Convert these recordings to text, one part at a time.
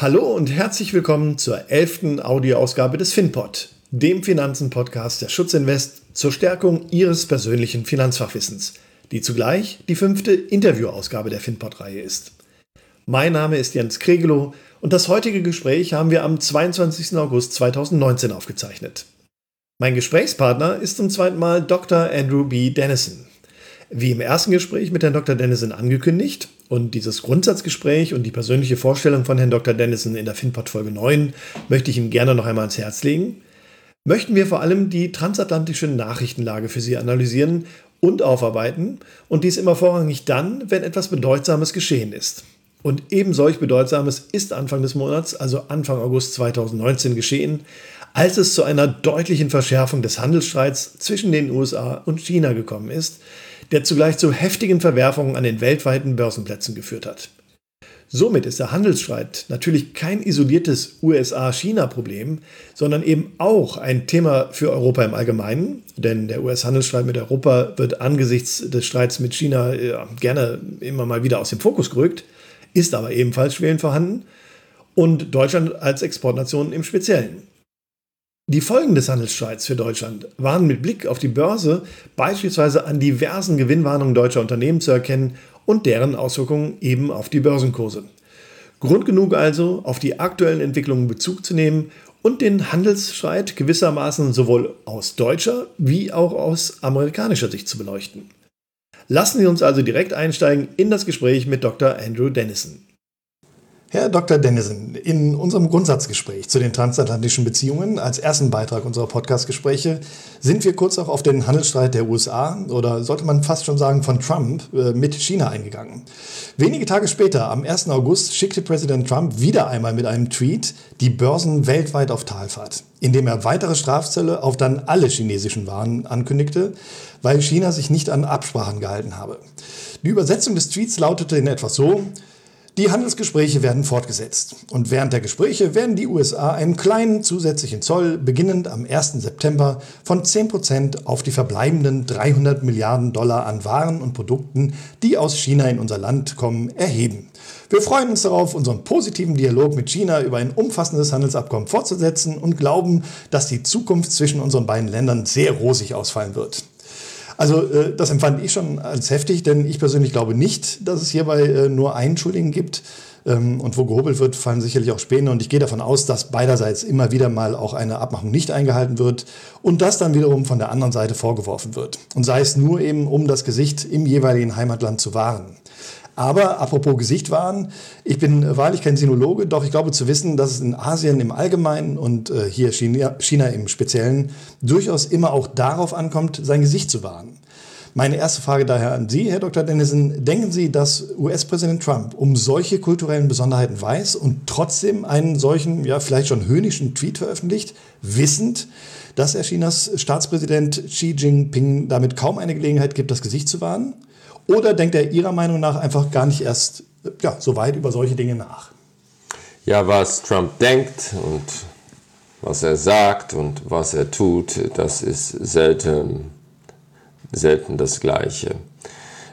Hallo und herzlich willkommen zur elften Audioausgabe des FinPod, dem Finanzen-Podcast der Schutzinvest zur Stärkung Ihres persönlichen Finanzfachwissens, die zugleich die fünfte Interviewausgabe der FinPod-Reihe ist. Mein Name ist Jens Kregelow und das heutige Gespräch haben wir am 22. August 2019 aufgezeichnet. Mein Gesprächspartner ist zum zweiten Mal Dr. Andrew B. Dennison. Wie im ersten Gespräch mit Herrn Dr. Dennison angekündigt und dieses Grundsatzgespräch und die persönliche Vorstellung von Herrn Dr. Dennison in der FinPod Folge 9 möchte ich Ihnen gerne noch einmal ans Herz legen, möchten wir vor allem die transatlantische Nachrichtenlage für Sie analysieren und aufarbeiten und dies immer vorrangig dann, wenn etwas Bedeutsames geschehen ist. Und eben solch Bedeutsames ist Anfang des Monats, also Anfang August 2019 geschehen, als es zu einer deutlichen Verschärfung des Handelsstreits zwischen den USA und China gekommen ist, der zugleich zu heftigen Verwerfungen an den weltweiten Börsenplätzen geführt hat. Somit ist der Handelsstreit natürlich kein isoliertes USA-China-Problem, sondern eben auch ein Thema für Europa im Allgemeinen, denn der US-Handelsstreit mit Europa wird angesichts des Streits mit China äh, gerne immer mal wieder aus dem Fokus gerückt, ist aber ebenfalls schwelend vorhanden und Deutschland als Exportnation im Speziellen. Die Folgen des Handelsstreits für Deutschland waren mit Blick auf die Börse beispielsweise an diversen Gewinnwarnungen deutscher Unternehmen zu erkennen und deren Auswirkungen eben auf die Börsenkurse. Grund genug also, auf die aktuellen Entwicklungen Bezug zu nehmen und den Handelsstreit gewissermaßen sowohl aus deutscher wie auch aus amerikanischer Sicht zu beleuchten. Lassen Sie uns also direkt einsteigen in das Gespräch mit Dr. Andrew Dennison. Herr Dr. Dennison, in unserem Grundsatzgespräch zu den transatlantischen Beziehungen als ersten Beitrag unserer Podcastgespräche sind wir kurz auch auf den Handelsstreit der USA oder sollte man fast schon sagen von Trump äh, mit China eingegangen. Wenige Tage später, am 1. August, schickte Präsident Trump wieder einmal mit einem Tweet die Börsen weltweit auf Talfahrt, indem er weitere Strafzölle auf dann alle chinesischen Waren ankündigte, weil China sich nicht an Absprachen gehalten habe. Die Übersetzung des Tweets lautete in etwas so, die Handelsgespräche werden fortgesetzt und während der Gespräche werden die USA einen kleinen zusätzlichen Zoll beginnend am 1. September von 10% auf die verbleibenden 300 Milliarden Dollar an Waren und Produkten, die aus China in unser Land kommen, erheben. Wir freuen uns darauf, unseren positiven Dialog mit China über ein umfassendes Handelsabkommen fortzusetzen und glauben, dass die Zukunft zwischen unseren beiden Ländern sehr rosig ausfallen wird. Also äh, das empfand ich schon als heftig, denn ich persönlich glaube nicht, dass es hierbei äh, nur einen Schuldigen gibt. Ähm, und wo gehobelt wird, fallen sicherlich auch Späne. Und ich gehe davon aus, dass beiderseits immer wieder mal auch eine Abmachung nicht eingehalten wird und das dann wiederum von der anderen Seite vorgeworfen wird. Und sei es nur eben, um das Gesicht im jeweiligen Heimatland zu wahren. Aber apropos Gesicht wahren, ich bin wahrlich kein Sinologe, doch ich glaube zu wissen, dass es in Asien im Allgemeinen und äh, hier China, China im Speziellen durchaus immer auch darauf ankommt, sein Gesicht zu wahren. Meine erste Frage daher an Sie, Herr Dr. Dennison. Denken Sie, dass US-Präsident Trump um solche kulturellen Besonderheiten weiß und trotzdem einen solchen, ja, vielleicht schon höhnischen Tweet veröffentlicht, wissend, dass er Chinas Staatspräsident Xi Jinping damit kaum eine Gelegenheit gibt, das Gesicht zu wahren? Oder denkt er Ihrer Meinung nach einfach gar nicht erst ja, so weit über solche Dinge nach? Ja, was Trump denkt und was er sagt und was er tut, das ist selten, selten das Gleiche.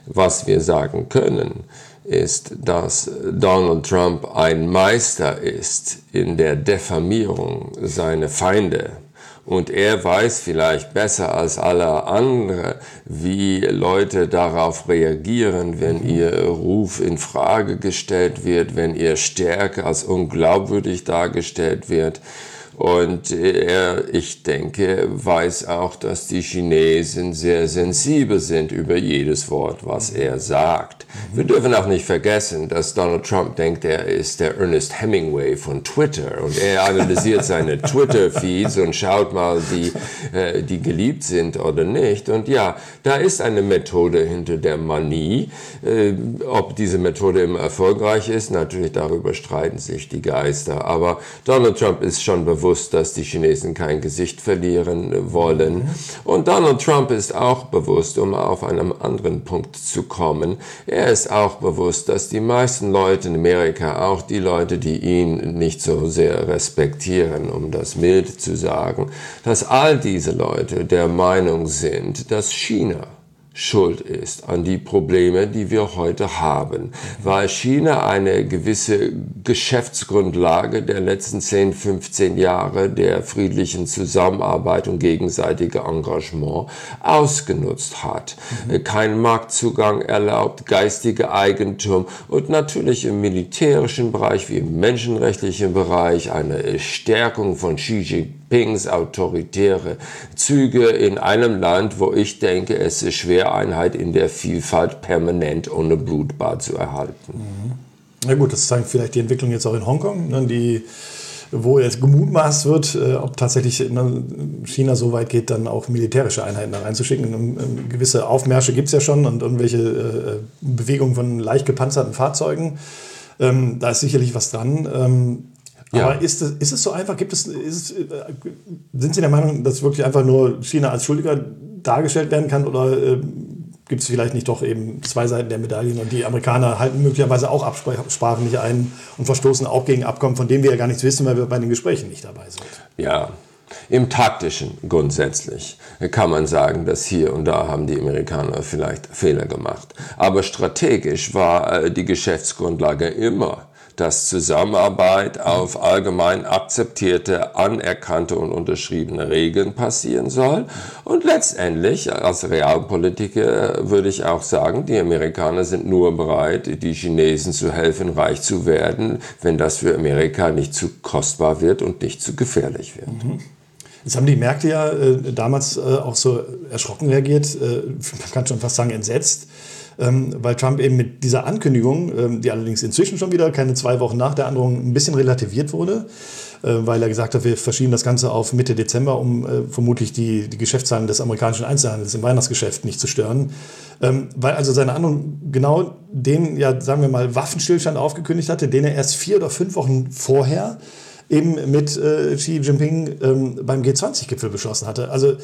Was wir sagen können, ist, dass Donald Trump ein Meister ist in der Diffamierung seiner Feinde und er weiß vielleicht besser als alle anderen, wie Leute darauf reagieren, wenn mhm. ihr Ruf in Frage gestellt wird, wenn ihr Stärke als unglaubwürdig dargestellt wird. Und er, ich denke, weiß auch, dass die Chinesen sehr sensibel sind über jedes Wort, was er sagt. Wir dürfen auch nicht vergessen, dass Donald Trump denkt, er ist der Ernest Hemingway von Twitter und er analysiert seine Twitter-Feeds und schaut mal, die, äh, die geliebt sind oder nicht. Und ja, da ist eine Methode hinter der Manie. Äh, ob diese Methode immer erfolgreich ist, natürlich darüber streiten sich die Geister. Aber Donald Trump ist schon bewusst, bewusst, dass die Chinesen kein Gesicht verlieren wollen. Und Donald Trump ist auch bewusst, um auf einen anderen Punkt zu kommen, er ist auch bewusst, dass die meisten Leute in Amerika, auch die Leute, die ihn nicht so sehr respektieren, um das mild zu sagen, dass all diese Leute der Meinung sind, dass China schuld ist an die Probleme, die wir heute haben, weil China eine gewisse Geschäftsgrundlage der letzten 10, 15 Jahre der friedlichen Zusammenarbeit und gegenseitige Engagement ausgenutzt hat. Mhm. Kein Marktzugang erlaubt, geistige Eigentum und natürlich im militärischen Bereich wie im menschenrechtlichen Bereich eine Stärkung von Xi Jinping Jinpings autoritäre Züge in einem Land, wo ich denke, es ist schwer, Einheit in der Vielfalt permanent ohne Blutbad zu erhalten. Mhm. Na gut, das zeigt vielleicht die Entwicklung jetzt auch in Hongkong, ne, die, wo jetzt gemutmaßt wird, äh, ob tatsächlich ne, China so weit geht, dann auch militärische Einheiten da reinzuschicken. Ähm, ähm, gewisse Aufmärsche gibt es ja schon und irgendwelche äh, Bewegungen von leicht gepanzerten Fahrzeugen. Ähm, da ist sicherlich was dran. Ja. Aber ist es, ist es so einfach? Gibt es, ist äh, sind Sie der Meinung, dass wirklich einfach nur China als Schuldiger dargestellt werden kann? Oder äh, gibt es vielleicht nicht doch eben zwei Seiten der Medaillen und die Amerikaner halten möglicherweise auch Absprachen nicht ein und verstoßen auch gegen Abkommen, von denen wir ja gar nichts wissen, weil wir bei den Gesprächen nicht dabei sind? Ja, im taktischen grundsätzlich kann man sagen, dass hier und da haben die Amerikaner vielleicht Fehler gemacht. Aber strategisch war äh, die Geschäftsgrundlage immer dass Zusammenarbeit auf allgemein akzeptierte, anerkannte und unterschriebene Regeln passieren soll. Und letztendlich, als Realpolitiker würde ich auch sagen, die Amerikaner sind nur bereit, die Chinesen zu helfen, reich zu werden, wenn das für Amerika nicht zu kostbar wird und nicht zu gefährlich wird. Mhm. Jetzt haben die Märkte ja äh, damals äh, auch so erschrocken reagiert, äh, man kann schon fast sagen entsetzt ähm, weil Trump eben mit dieser Ankündigung, ähm, die allerdings inzwischen schon wieder keine zwei Wochen nach der Androhung ein bisschen relativiert wurde, äh, weil er gesagt hat, wir verschieben das Ganze auf Mitte Dezember, um äh, vermutlich die, die Geschäftszahlen des amerikanischen Einzelhandels im Weihnachtsgeschäft nicht zu stören. Ähm, weil also seine Androhung genau den, ja, sagen wir mal, Waffenstillstand aufgekündigt hatte, den er erst vier oder fünf Wochen vorher eben mit äh, Xi Jinping ähm, beim G20-Gipfel beschlossen hatte. Also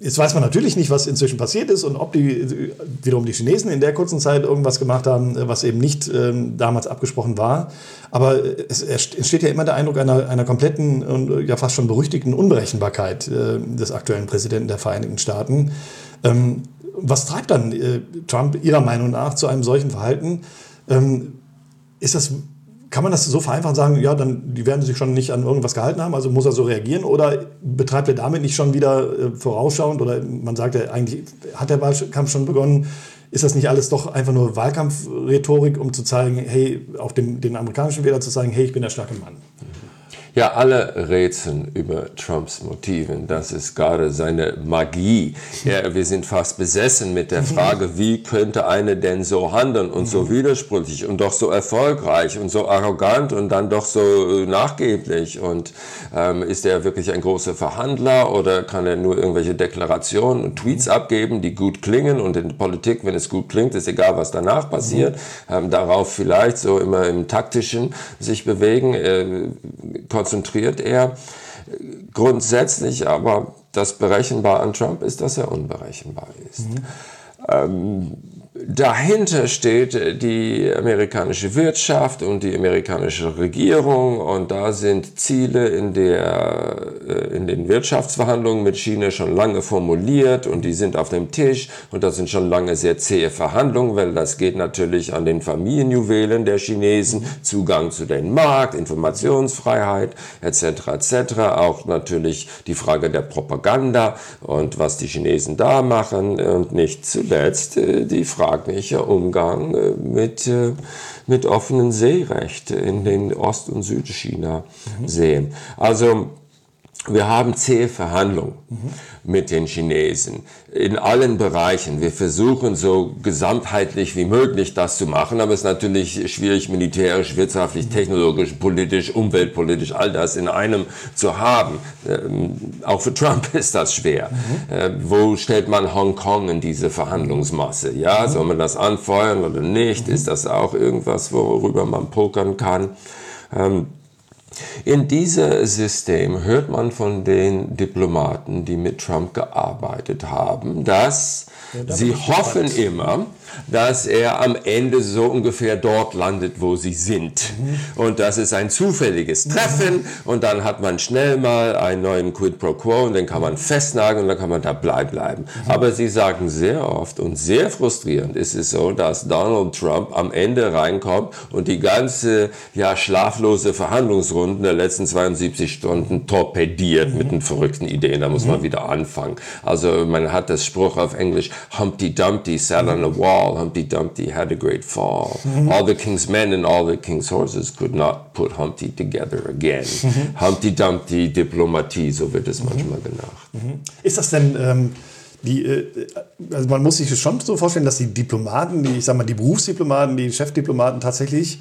Jetzt weiß man natürlich nicht, was inzwischen passiert ist und ob die wiederum die Chinesen in der kurzen Zeit irgendwas gemacht haben, was eben nicht ähm, damals abgesprochen war. Aber es entsteht ja immer der Eindruck einer, einer kompletten und ja fast schon berüchtigten Unberechenbarkeit äh, des aktuellen Präsidenten der Vereinigten Staaten. Ähm, was treibt dann äh, Trump Ihrer Meinung nach zu einem solchen Verhalten? Ähm, ist das kann man das so vereinfachen sagen, ja, dann die werden sich schon nicht an irgendwas gehalten haben, also muss er so reagieren? Oder betreibt er damit nicht schon wieder äh, vorausschauend? Oder man sagt ja eigentlich hat der Wahlkampf schon begonnen, ist das nicht alles doch einfach nur Wahlkampfrhetorik, um zu zeigen, hey, auch dem, den amerikanischen Wähler zu sagen, hey, ich bin der starke Mann? Ja, alle rätseln über Trumps Motiven. Das ist gerade seine Magie. Ja, wir sind fast besessen mit der Frage, wie könnte eine denn so handeln und so widersprüchlich und doch so erfolgreich und so arrogant und dann doch so äh, nachgeblich. Und ähm, ist er wirklich ein großer Verhandler oder kann er nur irgendwelche Deklarationen und Tweets abgeben, die gut klingen? Und in Politik, wenn es gut klingt, ist egal, was danach passiert. Ähm, darauf vielleicht so immer im taktischen sich bewegen. Äh, konzentriert er. Grundsätzlich aber das Berechenbar an Trump ist, dass er unberechenbar ist. Mhm. Ähm, dahinter steht die amerikanische Wirtschaft und die amerikanische Regierung und da sind Ziele in, der, äh, in den Wirtschaftsverhandlungen mit China schon lange formuliert und die sind auf dem Tisch und das sind schon lange sehr zähe Verhandlungen, weil das geht natürlich an den Familienjuwelen der Chinesen, Zugang zu den Markt, Informationsfreiheit etc. etc. Auch natürlich die Frage der Propaganda und was die Chinesen da machen und nicht zuletzt äh, die Frage fraglicher Umgang äh, mit, äh, mit offenen Seerecht in den Ost- und Südchina sehen. Also wir haben zähe Verhandlungen mhm. mit den Chinesen in allen Bereichen. Wir versuchen so gesamtheitlich wie möglich das zu machen, aber es ist natürlich schwierig, militärisch, wirtschaftlich, technologisch, politisch, umweltpolitisch, all das in einem zu haben. Ähm, auch für Trump ist das schwer. Mhm. Äh, wo stellt man Hongkong in diese Verhandlungsmasse? Ja, mhm. soll man das anfeuern oder nicht? Ist das auch irgendwas, worüber man pokern kann? Ähm, In diesem System hört man von den Diplomaten, die mit Trump gearbeitet haben, dass ja, sie hoffen immer, dass er am Ende so ungefähr dort landet, wo sie sind. Und das ist ein zufälliges Treffen und dann hat man schnell mal einen neuen Quid pro Quo und den kann man festnageln und dann kann man dabei bleiben. Mhm. Aber sie sagen sehr oft und sehr frustrierend ist es so, dass Donald Trump am Ende reinkommt und die ganze ja, schlaflose Verhandlungsrunde der letzten 72 Stunden torpediert mit den verrückten Ideen. Da muss man mhm. wieder anfangen. Also man hat das Spruch auf Englisch, Humpty Dumpty sat on a wall fall. Humpty Dumpty had a great fall. Mhm. All the king's men and all the king's horses could not put Humpty together again. Mhm. Humpty Dumpty Diplomatie, so wird es mhm. manchmal genannt. Mhm. Ist das denn ähm, die, äh, also man muss sich schon so vorstellen, dass die Diplomaten, die, ich sag mal, die Berufsdiplomaten, die Chefdiplomaten tatsächlich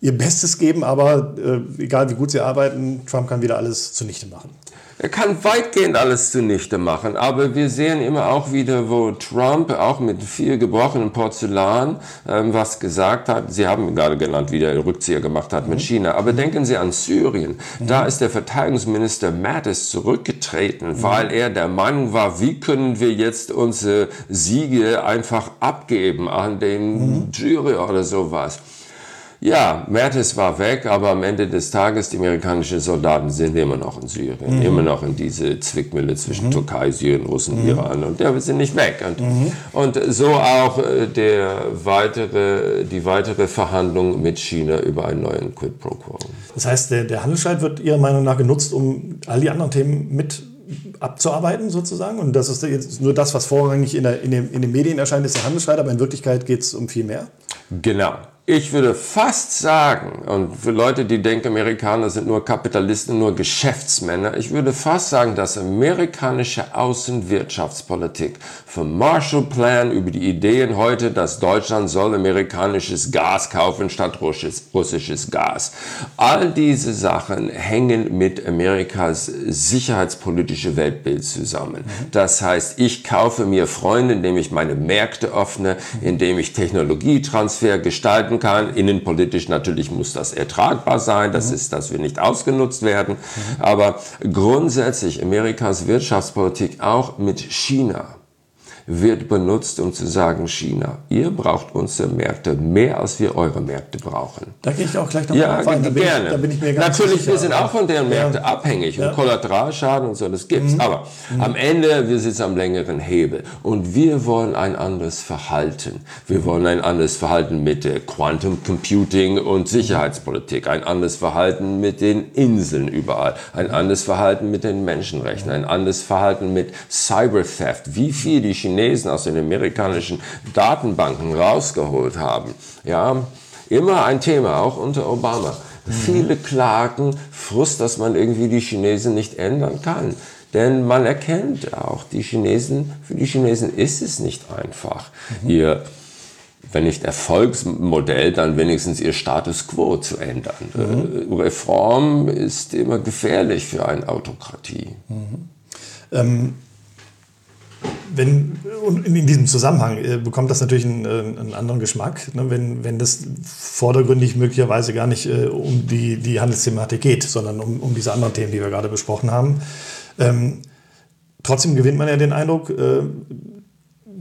ihr Bestes geben, aber äh, egal wie gut sie arbeiten, Trump kann wieder alles zunichte machen. Er kann weitgehend alles zunichte machen, aber wir sehen immer auch wieder, wo Trump auch mit viel gebrochenem Porzellan ähm, was gesagt hat. Sie haben gerade genannt, wie der Rückzieher gemacht hat mit mhm. China. Aber denken Sie an Syrien. Mhm. Da ist der Verteidigungsminister Mattis zurückgetreten, mhm. weil er der Meinung war, wie können wir jetzt unsere Siege einfach abgeben an den Syrier oder sowas. Ja, Mertes war weg, aber am Ende des Tages, die amerikanischen Soldaten sind immer noch in Syrien, mhm. immer noch in diese Zwickmühle zwischen mhm. Türkei, Syrien, Russen, mhm. Iran und der sind nicht weg. Und, mhm. und so auch äh, der weitere, die weitere Verhandlung mit China über einen neuen Quid pro Quo. Das heißt, der, der Handelsstreit wird Ihrer Meinung nach genutzt, um all die anderen Themen mit abzuarbeiten sozusagen. Und das ist jetzt nur das, was vorrangig in, der, in, den, in den Medien erscheint, ist der Handelsstreit, aber in Wirklichkeit geht es um viel mehr. Genau. Ich würde fast sagen, und für Leute, die denken, Amerikaner sind nur Kapitalisten, nur Geschäftsmänner, ich würde fast sagen, dass amerikanische Außenwirtschaftspolitik vom Marshall-Plan über die Ideen heute, dass Deutschland soll amerikanisches Gas kaufen statt russisches Gas. All diese Sachen hängen mit Amerikas sicherheitspolitische Weltbild zusammen. Das heißt, ich kaufe mir Freunde, indem ich meine Märkte öffne, indem ich Technologietransfer gestalten bleiben kann. Innenpolitisch natürlich muss das ertragbar sein, das mhm. ist, dass wir nicht ausgenutzt werden. Mhm. Aber grundsätzlich Amerikas Wirtschaftspolitik auch mit China wird benutzt, um zu sagen, China, ihr braucht unsere Märkte mehr, als wir eure Märkte brauchen. Da gehe ich auch gleich noch ja, drauf ein. Da gerne. Ich, da bin ich mir ganz Natürlich, sicher. wir sind auch von deren Märkten ja. abhängig ja. und Kollateralschaden und so, das gibt's. Mhm. Aber mhm. am Ende, wir sitzen am längeren Hebel und wir wollen ein anderes Verhalten. Wir wollen ein anderes Verhalten mit der Quantum Computing und Sicherheitspolitik, ein anderes Verhalten mit den Inseln überall, ein anderes Verhalten mit den Menschenrechten, ein anderes Verhalten mit Cyber Theft. Wie viel die Chinesen Chinesen aus den amerikanischen Datenbanken rausgeholt haben. Ja, immer ein Thema, auch unter Obama. Mhm. Viele klagen Frust, dass man irgendwie die Chinesen nicht ändern kann. Denn man erkennt auch, die Chinesen, für die Chinesen ist es nicht einfach, mhm. ihr wenn nicht Erfolgsmodell, dann wenigstens ihr Status quo zu ändern. Mhm. Äh, Reform ist immer gefährlich für eine Autokratie. Mhm. Ähm, wenn, und in diesem Zusammenhang äh, bekommt das natürlich einen, äh, einen anderen Geschmack, ne, wenn, wenn das vordergründig möglicherweise gar nicht äh, um die, die Handelsthematik geht, sondern um, um diese anderen Themen, die wir gerade besprochen haben. Ähm, trotzdem gewinnt man ja den Eindruck, äh,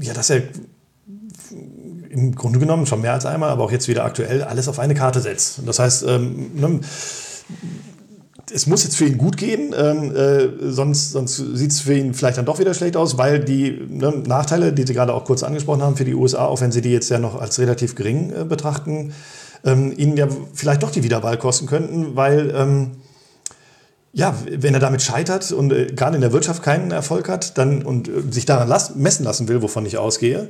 ja, dass er im Grunde genommen schon mehr als einmal, aber auch jetzt wieder aktuell alles auf eine Karte setzt. Das heißt, ähm, ne, es muss jetzt für ihn gut gehen, ähm, äh, sonst, sonst sieht es für ihn vielleicht dann doch wieder schlecht aus, weil die ne, Nachteile, die Sie gerade auch kurz angesprochen haben für die USA, auch wenn Sie die jetzt ja noch als relativ gering äh, betrachten, ähm, ihnen ja vielleicht doch die Wiederwahl kosten könnten, weil ähm, ja, wenn er damit scheitert und äh, gerade in der Wirtschaft keinen Erfolg hat dann, und äh, sich daran las messen lassen will, wovon ich ausgehe,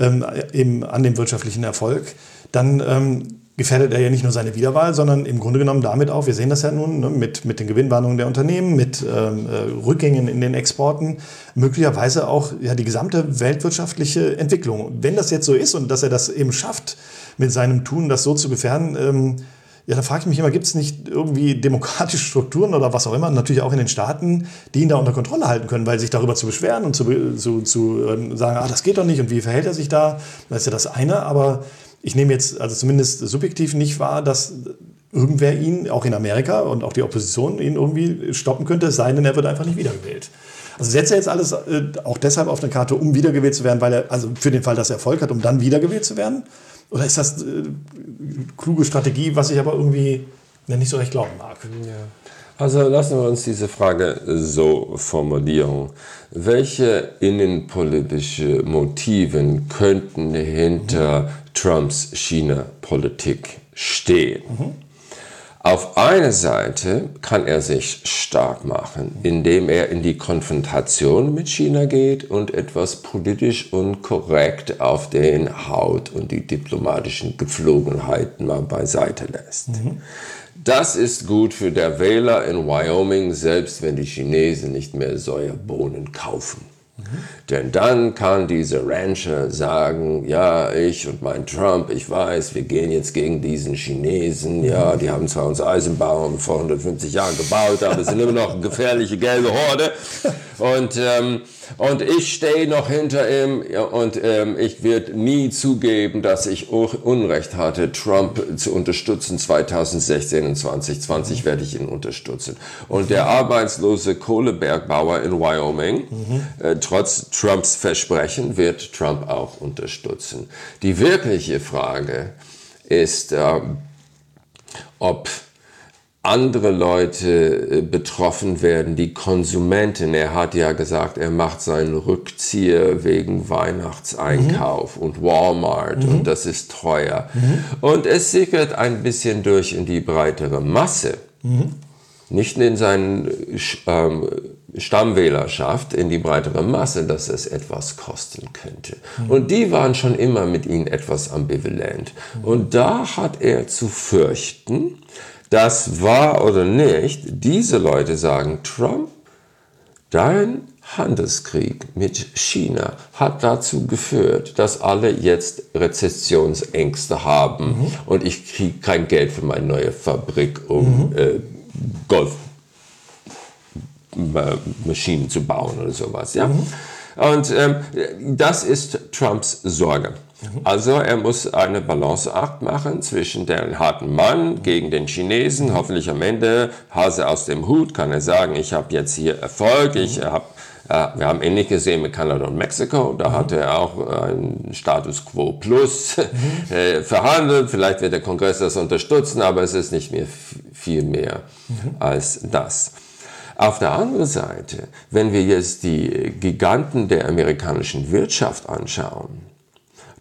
ähm, eben an dem wirtschaftlichen Erfolg, dann ähm, gefährdet er ja nicht nur seine Wiederwahl, sondern im Grunde genommen damit auch, wir sehen das ja nun ne, mit, mit den Gewinnwarnungen der Unternehmen, mit ähm, äh, Rückgängen in den Exporten, möglicherweise auch ja, die gesamte weltwirtschaftliche Entwicklung. Wenn das jetzt so ist und dass er das eben schafft, mit seinem Tun das so zu gefährden, ähm, ja, da frage ich mich immer, gibt es nicht irgendwie demokratische Strukturen oder was auch immer, natürlich auch in den Staaten, die ihn da unter Kontrolle halten können, weil sich darüber zu beschweren und zu, zu, zu äh, sagen, ah, das geht doch nicht und wie verhält er sich da, das ist ja das eine, aber ich nehme jetzt also zumindest subjektiv nicht wahr, dass irgendwer ihn, auch in Amerika und auch die Opposition, ihn irgendwie stoppen könnte, es sei denn, er wird einfach nicht wiedergewählt. Also setzt er jetzt alles äh, auch deshalb auf eine Karte, um wiedergewählt zu werden, weil er, also für den Fall, dass er Erfolg hat, um dann wiedergewählt zu werden? Oder ist das äh, kluge Strategie, was ich aber irgendwie nicht so recht glauben mag? Ja. Also lassen wir uns diese Frage so formulieren. Welche innenpolitische Motiven könnten hinter mhm. Trumps China-Politik stehen? Mhm. Auf einer Seite kann er sich stark machen, indem er in die Konfrontation mit China geht und etwas politisch und korrekt auf den Haut und die diplomatischen Gepflogenheiten mal beiseite lässt. Mhm. Das ist gut für der Wähler in Wyoming, selbst wenn die Chinesen nicht mehr Säuerbohnen kaufen. Denn dann kann dieser Rancher sagen, ja, ich und mein Trump, ich weiß, wir gehen jetzt gegen diesen Chinesen, ja, die haben zwar uns Eisenbahnen vor 150 Jahren gebaut, aber sind immer noch eine gefährliche gelbe Horde. Und ähm, und ich stehe noch hinter ihm und ähm, ich werde nie zugeben, dass ich Unrecht hatte, Trump zu unterstützen. 2016 und 2020 werde ich ihn unterstützen. Und der arbeitslose Kohlebergbauer in Wyoming, mhm. äh, trotz Trumps Versprechen, wird Trump auch unterstützen. Die wirkliche Frage ist, äh, ob andere Leute äh, betroffen werden, die Konsumenten. Er hat ja gesagt, er macht seinen Rückzieher wegen Weihnachtseinkauf mhm. und Walmart mhm. und das ist teuer. Mhm. Und es sickert ein bisschen durch in die breitere Masse. Mhm. Nicht in seinen ähm, Stammwählerschaft, in die breitere Masse, dass es etwas kosten könnte. Mhm. Und die waren schon immer mit ihm etwas ambivalent. Mhm. Und da hat er zu fürchten, das war oder nicht, diese Leute sagen, Trump, dein Handelskrieg mit China hat dazu geführt, dass alle jetzt Rezessionsängste haben mhm. und ich kriege kein Geld für meine neue Fabrik, um mhm. äh, Golfmaschinen zu bauen oder sowas. Ja? Mhm. Und ähm, das ist Trumps Sorge. Also er muss eine Balanceakt machen zwischen dem harten Mann gegen den Chinesen. Hoffentlich am Ende, Hase aus dem Hut, kann er sagen, ich habe jetzt hier Erfolg, ich habe äh, wir haben ähnlich gesehen mit Kanada und Mexiko. Da mhm. hat er auch einen Status quo plus mhm. äh, verhandelt. Vielleicht wird der Kongress das unterstützen, aber es ist nicht mehr viel mehr mhm. als das. Auf der anderen Seite, wenn wir jetzt die Giganten der amerikanischen Wirtschaft anschauen,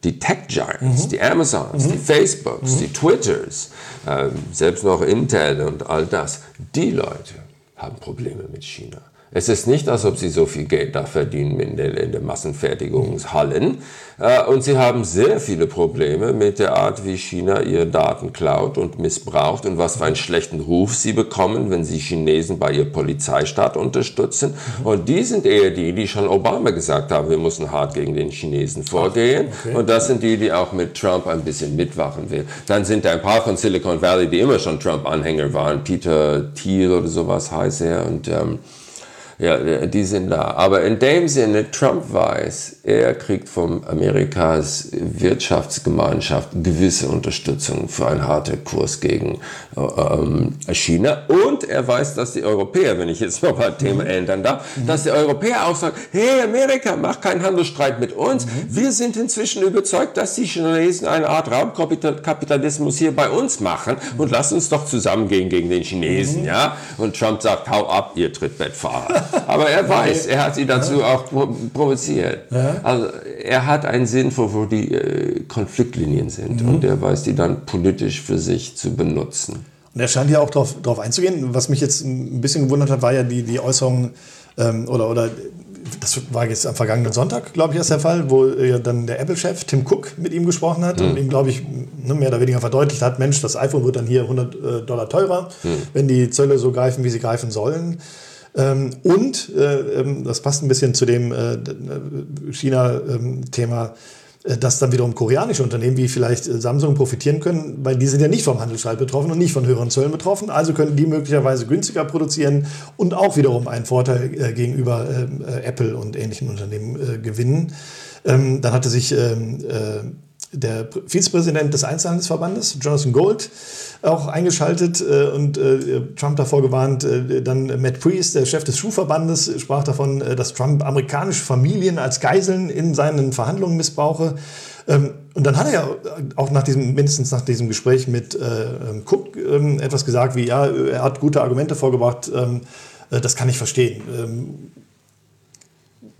die Tech Giants, mhm. die Amazons, mhm. die Facebooks, mhm. die Twitters, äh, selbst noch Intel und all das, die Leute haben Probleme mit China. Es ist nicht, als ob sie so viel Geld da verdienen in den, in den Massenfertigungshallen. Äh, und sie haben sehr viele Probleme mit der Art, wie China ihre Daten klaut und missbraucht und was für einen schlechten Ruf sie bekommen, wenn sie Chinesen bei ihr Polizeistaat unterstützen. Und die sind eher die, die schon Obama gesagt haben, wir müssen hart gegen den Chinesen vorgehen. Okay. Und das sind die, die auch mit Trump ein bisschen mitwachen will. Dann sind da ein paar von Silicon Valley, die immer schon Trump-Anhänger waren. Peter Thiel oder sowas heißt er. Und ähm, ja, die sind da. Aber in dem Sinne, Trump weiß, er kriegt von Amerikas Wirtschaftsgemeinschaft gewisse Unterstützung für einen harten Kurs gegen ähm, China. Und er weiß, dass die Europäer, wenn ich jetzt noch mal Thema mhm. ändern darf, mhm. dass die Europäer auch sagen, hey Amerika, mach keinen Handelsstreit mit uns. Mhm. Wir sind inzwischen überzeugt, dass die Chinesen eine Art Raumkapitalismus hier bei uns machen und lass uns doch zusammengehen gegen den Chinesen. Mhm. Ja? Und Trump sagt, hau ab, ihr Trittbettfahrer. Aber er weiß, er hat sie dazu auch provoziert. Also er hat einen Sinn für, wo die äh, Konfliktlinien sind mhm. und er weiß, die dann politisch für sich zu benutzen. Und er scheint ja auch darauf einzugehen. Was mich jetzt ein bisschen gewundert hat, war ja die, die Äußerung ähm, oder, oder das war jetzt am vergangenen Sonntag, glaube ich, ist der Fall, wo ja dann der Apple-Chef Tim Cook mit ihm gesprochen hat mhm. und ihm, glaube ich, ne, mehr oder weniger verdeutlicht hat, Mensch, das iPhone wird dann hier 100 äh, Dollar teurer, mhm. wenn die Zölle so greifen, wie sie greifen sollen. Ähm, und äh, ähm, das passt ein bisschen zu dem äh, China-Thema, äh, dass dann wiederum koreanische Unternehmen wie vielleicht Samsung profitieren können, weil die sind ja nicht vom Handelsstreit betroffen und nicht von höheren Zöllen betroffen. Also können die möglicherweise günstiger produzieren und auch wiederum einen Vorteil gegenüber Apple und ähnlichen Unternehmen gewinnen. Ähm, dann hatte sich der Vizepräsident des Einzelhandelsverbandes, Jonathan Gold, auch eingeschaltet äh, und äh, Trump davor gewarnt. Äh, dann Matt Priest, der Chef des Schuhverbandes, sprach davon, äh, dass Trump amerikanische Familien als Geiseln in seinen Verhandlungen missbrauche. Ähm, und dann hat er ja auch nach diesem, mindestens nach diesem Gespräch mit äh, ähm, Cook ähm, etwas gesagt, wie ja, er hat gute Argumente vorgebracht, ähm, äh, das kann ich verstehen.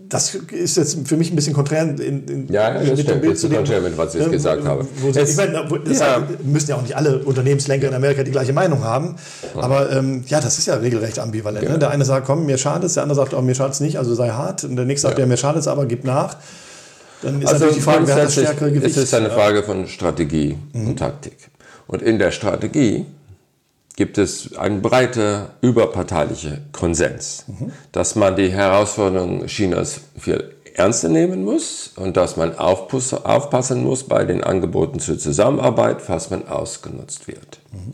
Das ist jetzt für mich ein bisschen konträr in, in, ja, ja, das mit dem Bild zu dem, konträr mit was ich äh, gesagt habe. Sie, ich meine, das ja. müssen ja auch nicht alle Unternehmenslenker in Amerika die gleiche Meinung haben. Aber ähm, ja, das ist ja regelrecht ambivalent. Ne? Genau. Ne? Der eine sagt, komm, mir schadet es, der andere sagt, oh, mir schadet es nicht, also sei hart. Und der nächste sagt, ja, mir schadet es, aber gib nach. Dann ist also natürlich die Frage, wer hat das stärkere Gewicht? Es ist eine Frage von Strategie mhm. und Taktik. Und in der Strategie gibt es einen breiten überparteilichen Konsens, mhm. dass man die Herausforderungen Chinas viel ernster nehmen muss und dass man aufpassen muss bei den Angeboten zur Zusammenarbeit, falls man ausgenutzt wird. Mhm.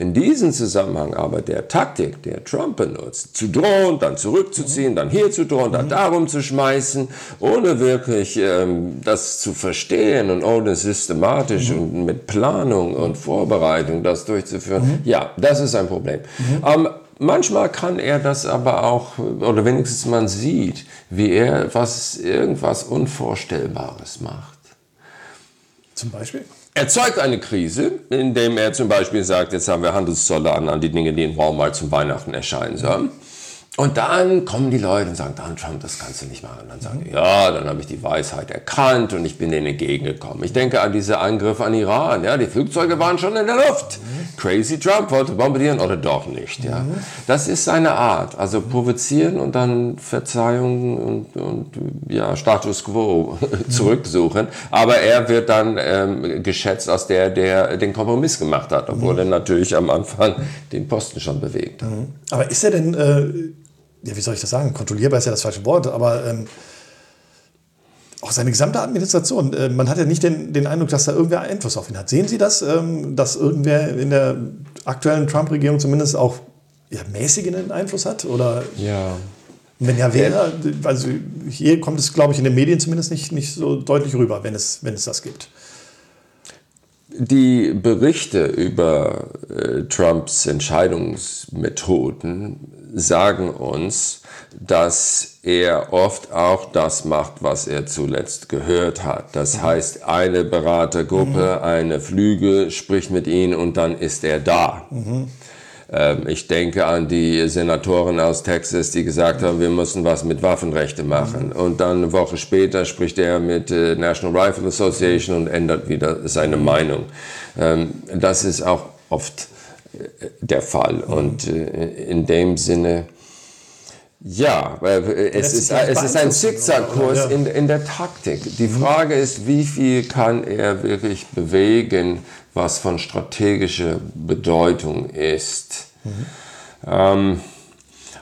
In diesem Zusammenhang aber der Taktik, der Trump benutzt, zu drohen, dann zurückzuziehen, dann hier zu drohen, dann darum zu schmeißen, ohne wirklich ähm, das zu verstehen und ohne systematisch mhm. und mit Planung und Vorbereitung das durchzuführen, mhm. ja, das ist ein Problem. Mhm. Ähm, manchmal kann er das aber auch, oder wenigstens man sieht, wie er was, irgendwas Unvorstellbares macht. Zum Beispiel? Erzeugt eine Krise, indem er zum Beispiel sagt, jetzt haben wir Handelszölle an, an die Dinge, die in Walmart zum Weihnachten erscheinen sollen. Und dann kommen die Leute und sagen, Donald Trump, das kannst du nicht machen. Und dann sagen die, ja, dann habe ich die Weisheit erkannt und ich bin denen entgegengekommen. Ich denke an diese Angriffe an Iran. Ja, die Flugzeuge waren schon in der Luft. Crazy Trump wollte bombardieren oder doch nicht. Ja, das ist seine Art. Also provozieren und dann Verzeihung und, und ja, Status Quo zurücksuchen. Aber er wird dann ähm, geschätzt als der, der den Kompromiss gemacht hat, obwohl er natürlich am Anfang den Posten schon bewegt hat. Aber ist er denn äh ja, wie soll ich das sagen? Kontrollierbar ist ja das falsche Wort, aber ähm, auch seine gesamte Administration. Äh, man hat ja nicht den, den Eindruck, dass da irgendwer Einfluss auf ihn hat. Sehen Sie das, ähm, dass irgendwer in der aktuellen Trump-Regierung zumindest auch ja, mäßigen Einfluss hat? Oder ja. Wenn ja wäre, also hier kommt es, glaube ich, in den Medien zumindest nicht, nicht so deutlich rüber, wenn es, wenn es das gibt. Die Berichte über äh, Trumps Entscheidungsmethoden sagen uns, dass er oft auch das macht, was er zuletzt gehört hat. Das mhm. heißt, eine Beratergruppe, mhm. eine Flüge spricht mit ihm und dann ist er da. Mhm. Ähm, ich denke an die Senatoren aus Texas, die gesagt haben, wir müssen was mit Waffenrechte machen. Und dann eine Woche später spricht er mit der National Rifle Association und ändert wieder seine. Meinung. Ähm, das ist auch oft der Fall. Und äh, in dem Sinne, ja, es ist, es ist ein Zickzackkurs in, in der Taktik. Die. Frage ist, wie viel kann er wirklich bewegen, was von strategischer Bedeutung ist. Mhm. Ähm,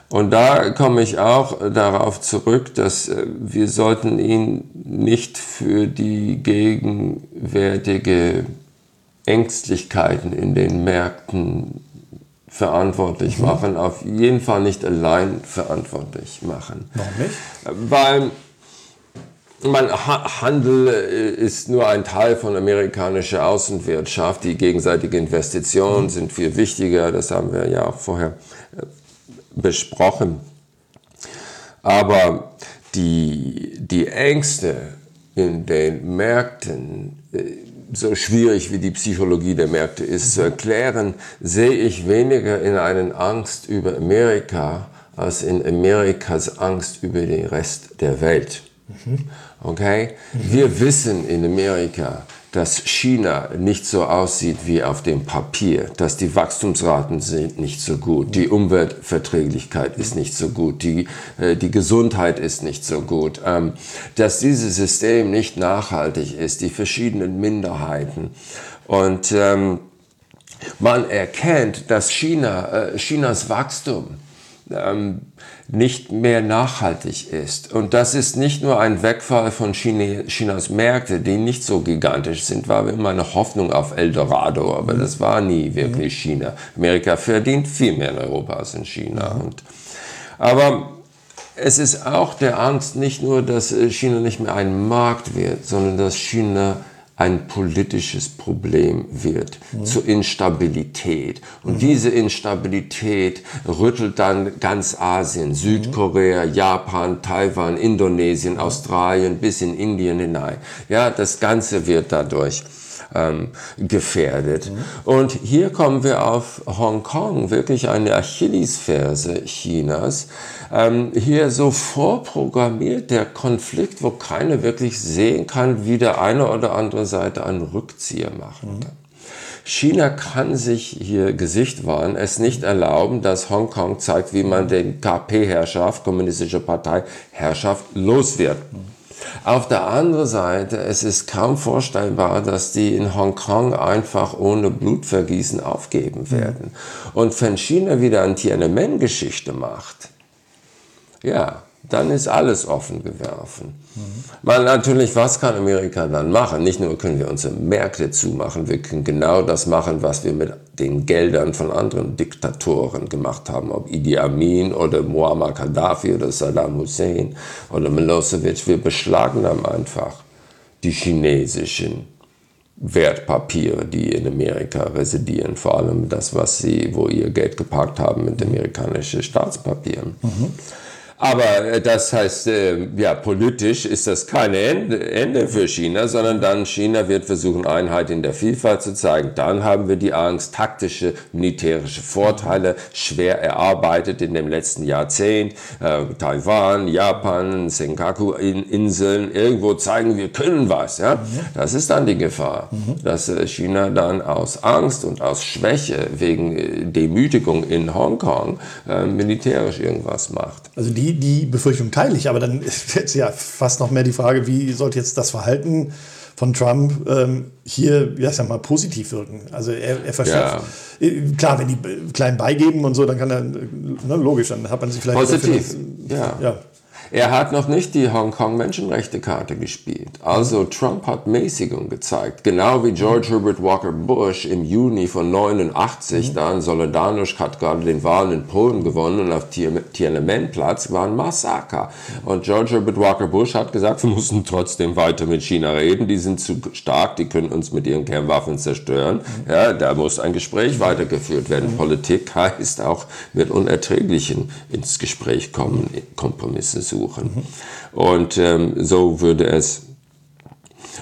und da komme ich auch darauf zurück, dass äh, wir sollten ihn nicht für die gegenwärtige Ängstlichkeiten in den Märkten verantwortlich mhm. machen, auf jeden Fall nicht allein verantwortlich machen. Warum nicht? Weil mein Handel äh, ist nur ein Teil von amerikanischer Außenwirtschaft. Die gegenseitigen Investitionen mhm. sind viel wichtiger. Das haben wir ja auch vorher äh, besprochen. Aber die, die Ängste in den Märkten, äh, so schwierig wie die Psychologie der Märkte ist zu erklären, sehe ich weniger in einen Angst über Amerika als in Amerikas Angst über den Rest der Welt. Okay? Wir wissen in Amerika, dass China nicht so aussieht wie auf dem Papier, dass die Wachstumsraten sind nicht so gut, die Umweltverträglichkeit ist nicht so gut, die, äh, die Gesundheit ist nicht so gut, ähm, dass dieses System nicht nachhaltig ist, die verschiedenen Minderheiten. Und ähm, man erkennt, dass China, äh, Chinas Wachstum ähm, nicht mehr nachhaltig ist. Und das ist nicht nur ein Wegfall von China, Chinas Märkte, die nicht so gigantisch sind, war immer eine Hoffnung auf Eldorado, aber mhm. das war nie wirklich mhm. China. Amerika verdient viel mehr in Europa als in China. Mhm. Und, aber es ist auch der Angst nicht nur, dass äh, China nicht mehr ein Markt wird, sondern dass China ein politisches Problem wird, mhm. zur Instabilität. Und mhm. diese Instabilität rüttelt dann ganz Asien, Südkorea. Japan, Taiwan, Indonesien, Australien bis in Indien hinein. Ja, das Ganze wird dadurch ähm, gefährdet. Und hier kommen wir auf Hongkong, wirklich eine Achillesferse Chinas. Ähm, hier so vorprogrammiert der Konflikt, wo keiner wirklich sehen kann, wie der eine oder andere Seite einen Rückzieher machen mhm. kann. China kann sich hier Gesicht wahren, es nicht erlauben, dass Hongkong zeigt, wie man den KP-Herrschaft, Kommunistische Partei, Herrschaft los wird. Mhm. Auf der anderen Seite, es ist kaum vorstellbar, dass die in Hongkong einfach ohne Blutvergießen aufgeben werden. Und wenn China wieder eine Tiananmen-Geschichte macht, ja, dann ist alles offen geworfen. Mhm. Weil natürlich, was kann Amerika dann machen? Nicht nur können wir unsere Märkte zumachen, wir können genau das machen, was wir mit den Geldern von anderen Diktatoren gemacht haben, ob Idi Amin oder Muammar Gaddafi oder Saddam Hussein oder Milosevic. Wir beschlagnahmen einfach die chinesischen Wertpapiere, die in Amerika residieren, vor allem das, was sie, wo ihr Geld geparkt haben mit amerikanischen Staatspapieren. Mhm. Aber äh, das heißt, äh, ja, politisch ist das kein Ende für China, sondern dann China wird versuchen, Einheit in der Vielfalt zu zeigen. Dann haben wir die Angst, taktische, militärische Vorteile, schwer erarbeitet in dem letzten Jahrzehnt. Äh, Taiwan, Japan, Senkaku-Inseln, irgendwo zeigen, wir können was. Ja? Das ist dann die Gefahr, dass China dann aus Angst und aus Schwäche wegen Demütigung in Hongkong militärisch irgendwas macht. Also die die, die Befürchtung teile ich, aber dann ist jetzt ja fast noch mehr die Frage, wie sollte jetzt das Verhalten von Trump ähm, hier, ja, sag mal, positiv wirken. Also er, er verschärft. Ja. Äh, klar, wenn die klein beigeben und so, dann kann er, ne, logisch, dann hat man sich vielleicht. Positiv, ja. ja. Er hat noch nicht die Hongkong-Menschenrechte-Karte gespielt. Also Trump hat Mäßigung gezeigt. Genau wie George Herbert Walker Bush im Juni von 89, mhm. dann Solidarność hat gerade den Wahlen in Polen gewonnen und auf Tiananmen-Platz war ein Massaker. Und George Herbert Walker Bush hat gesagt, wir müssen trotzdem weiter mit China reden. Die sind zu stark, die können uns mit ihren Kernwaffen zerstören. Ja, da muss ein Gespräch weitergeführt werden. Mhm. Politik heißt auch mit Unerträglichen ins Gespräch kommen, Kompromisse suchen suchen. Mhm. Und ähm, so würde es,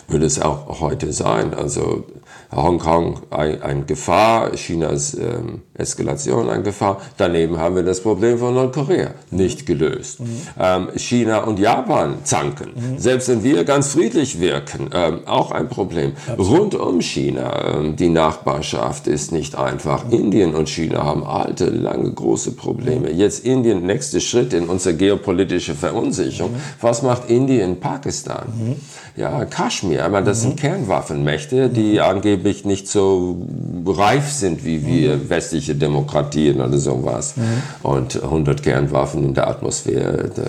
würde es auch heute sein. Also Hongkong ein, ein Gefahr, Chinas ähm, Eskalation ein Gefahr. Daneben haben wir das Problem von Nordkorea nicht gelöst. Mhm. Ähm, China und Japan zanken. Mhm. Selbst wenn wir ganz friedlich wirken, ähm, auch ein Problem. Absolut. Rund um China, ähm, die Nachbarschaft ist nicht einfach. Mhm. Indien und China haben alte, lange, große Probleme. Mhm. Jetzt Indien, nächster Schritt in unsere geopolitische Verunsicherung. Mhm. Was macht Indien, Pakistan? Mhm. Ja, Kaschmir, aber das sind Kernwaffenmächte, die angeblich nicht so reif sind wie wir westliche westliche Demokratien oder sowas. Mhm. Und 100 Kernwaffen in der Atmosphäre. Der,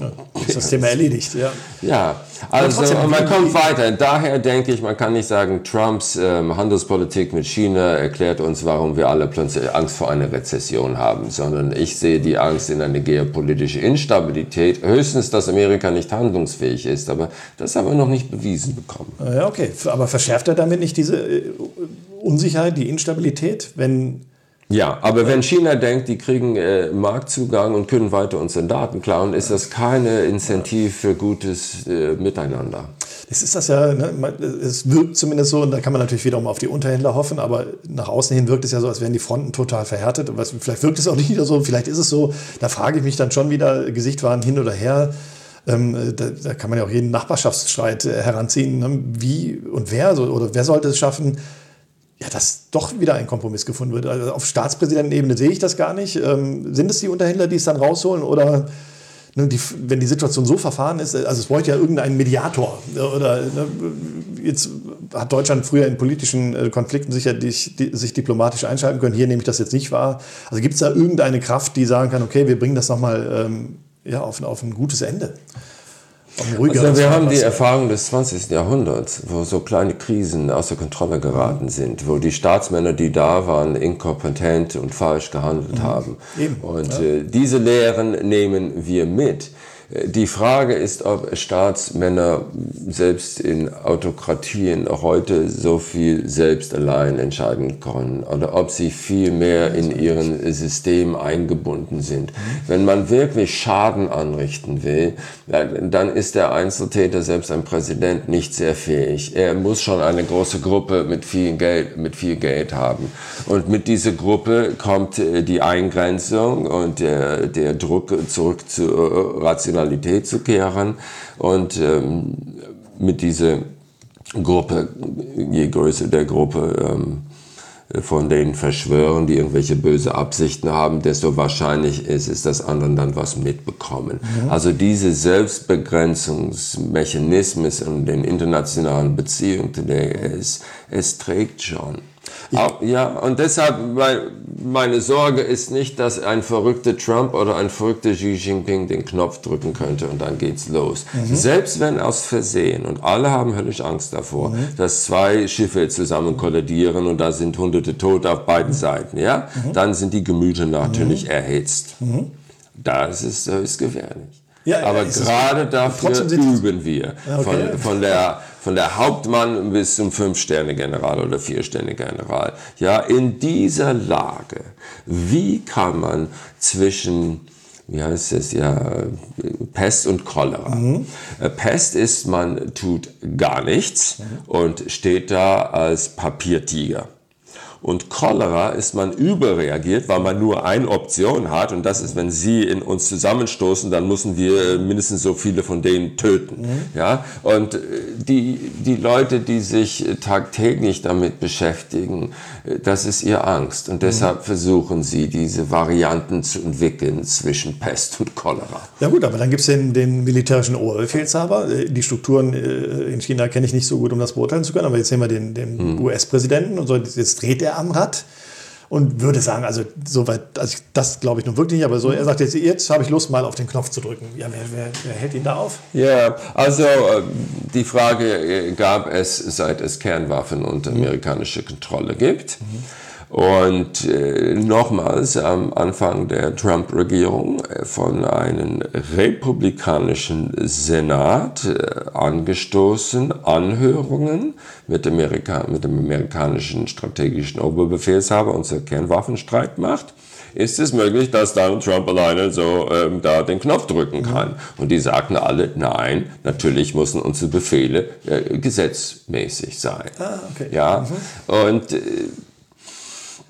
ja, ist das Thema erledigt, ja. Ja, also man kommt weiter. Daher denke ich, man kann nicht sagen, Trumps ähm, Handelspolitik mit China erklärt uns, warum wir alle plötzlich Angst vor einer Rezession haben, sondern ich sehe die Angst in eine geopolitische Instabilität. Höchstens, dass Amerika nicht handlungsfähig ist, aber das haben wir noch nicht bewiesen bekommen. Ja, okay. Aber verschärft er damit nicht diese äh, Unsicherheit, die Instabilität, wenn ja, aber wenn China denkt, die kriegen äh, Marktzugang und können weiter unsere Daten klauen, ist das keine Incentive für gutes äh, Miteinander. Das ist das ja, ne? es wirkt zumindest so, und da kann man natürlich wiederum auf die Unterhändler hoffen, aber nach außen hin wirkt es ja so, als wären die Fronten total verhärtet. Was, vielleicht wirkt es auch nicht wieder so, vielleicht ist es so, da frage ich mich dann schon wieder, Gesicht waren hin oder her. Ähm, da, da, kann man ja auch jeden Nachbarschaftsstreit äh, heranziehen. Ne? Wie und wer so, oder wer sollte es schaffen, ja, dass doch wieder ein Kompromiss gefunden wird. Also auf Staatspräsidentenebene sehe ich das gar nicht. Ähm, sind es die Unterhändler, die es dann rausholen oder ne, die, wenn die Situation so verfahren ist, also es bräuchte ja irgendeinen Mediator. Oder ne, jetzt hat Deutschland früher in politischen äh, Konflikten sicher die, die, sich diplomatisch einschalten können. Hier nehme ich das jetzt nicht wahr. Also gibt es da irgendeine Kraft, die sagen kann, okay, wir bringen das nochmal ähm, ja, auf, auf ein gutes Ende? Also wir haben die Erfahrung des 20. Jahrhunderts, wo so kleine Krisen außer Kontrolle geraten mhm. sind, wo die Staatsmänner, die da waren, inkompetent und falsch gehandelt mhm. haben. Eben, und ja. äh, diese Lehren nehmen wir mit. Die Frage ist, ob Staatsmänner selbst in Autokratien heute so viel selbst allein entscheiden können oder ob sie viel mehr in ihren System eingebunden sind. Wenn man wirklich Schaden anrichten will, dann ist der Einzeltäter, selbst ein Präsident, nicht sehr fähig. Er muss schon eine große Gruppe mit viel Geld, mit viel Geld haben. Und mit dieser Gruppe kommt äh, die Eingrenzung und der, der Druck zurück zur Rationalität zu kehren. Und ähm, mit dieser Gruppe, je größer der Gruppe, ähm, von den Verschwörern, die irgendwelche böse Absichten haben, desto wahrscheinlich ist es, dass anderen dann was mitbekommen. Mhm. Also diese Selbstbegrenzungsmechanismen in den internationalen Beziehungen, es, es trägt schon. Auch, ja, und deshalb, weil meine Sorge ist nicht, dass ein verrückter Trump oder ein verrückter Xi Jinping den Knopf drücken könnte und dann geht's los. Mhm. Selbst wenn aus Versehen, und alle haben höllisch Angst davor, mhm. dass zwei Schiffe zusammen kollidieren und da sind hunderte Tote auf beiden mhm. Seiten, ja, mhm. dann sind die Gemüter natürlich mhm. erhitzt. Mhm. Das ist höchst gefährlich. Ja, Aber gerade dafür üben wir. Okay. Von, von, der, von der Hauptmann bis zum Fünf-Sterne-General oder Vier-Sterne-General. Ja, in dieser Lage, wie kann man zwischen wie heißt es ja, Pest und Cholera. Mhm. Äh, Pest ist, man tut gar nichts mhm. und steht da als Papiertiger. Und Cholera ist man überreagiert, weil man nur eine Option hat und das ist, wenn sie in uns zusammenstoßen, dann müssen wir mindestens so viele von denen töten. Mhm. Ja? Und äh, die, die Leute, die sich tagtäglich damit beschäftigen, äh, das ist ihr Angst und deshalb mhm. versuchen sie, diese Varianten zu entwickeln zwischen Pest und Cholera. Ja gut, aber dann gibt es den, den militärischen Oberbefehlshaber. Äh, die Strukturen in China kenne ich nicht so gut, um das beurteilen zu können, aber jetzt sehen wir den, den mhm. US-Präsidenten und so, jetzt dreht er am Rad und würde sagen, also soweit, also das glaube ich nun wirklich nicht, aber so, er sagt jetzt, jetzt habe ich Lust, mal auf den Knopf zu drücken. Ja, wer, wer, wer hält ihn da auf? Ja, also äh, die Frage äh, gab es, seit es Kernwaffen unter amerikanische Kontrolle gibt. Mhm. Und äh, nochmals am Anfang der Trump-Regierung äh, von einem republikanischen Senat äh, angestoßen, Anhörungen mit, Amerika mit dem amerikanischen strategischen Oberbefehlshaber und zur Kernwaffenstreitmacht ist es möglich, dass Donald Trump alleine so ähm, da den Knopf drücken kann. Und die sagten alle, nein, natürlich müssen unsere Befehle äh, gesetzmäßig sein. Ah, okay. Ja, mhm. und äh,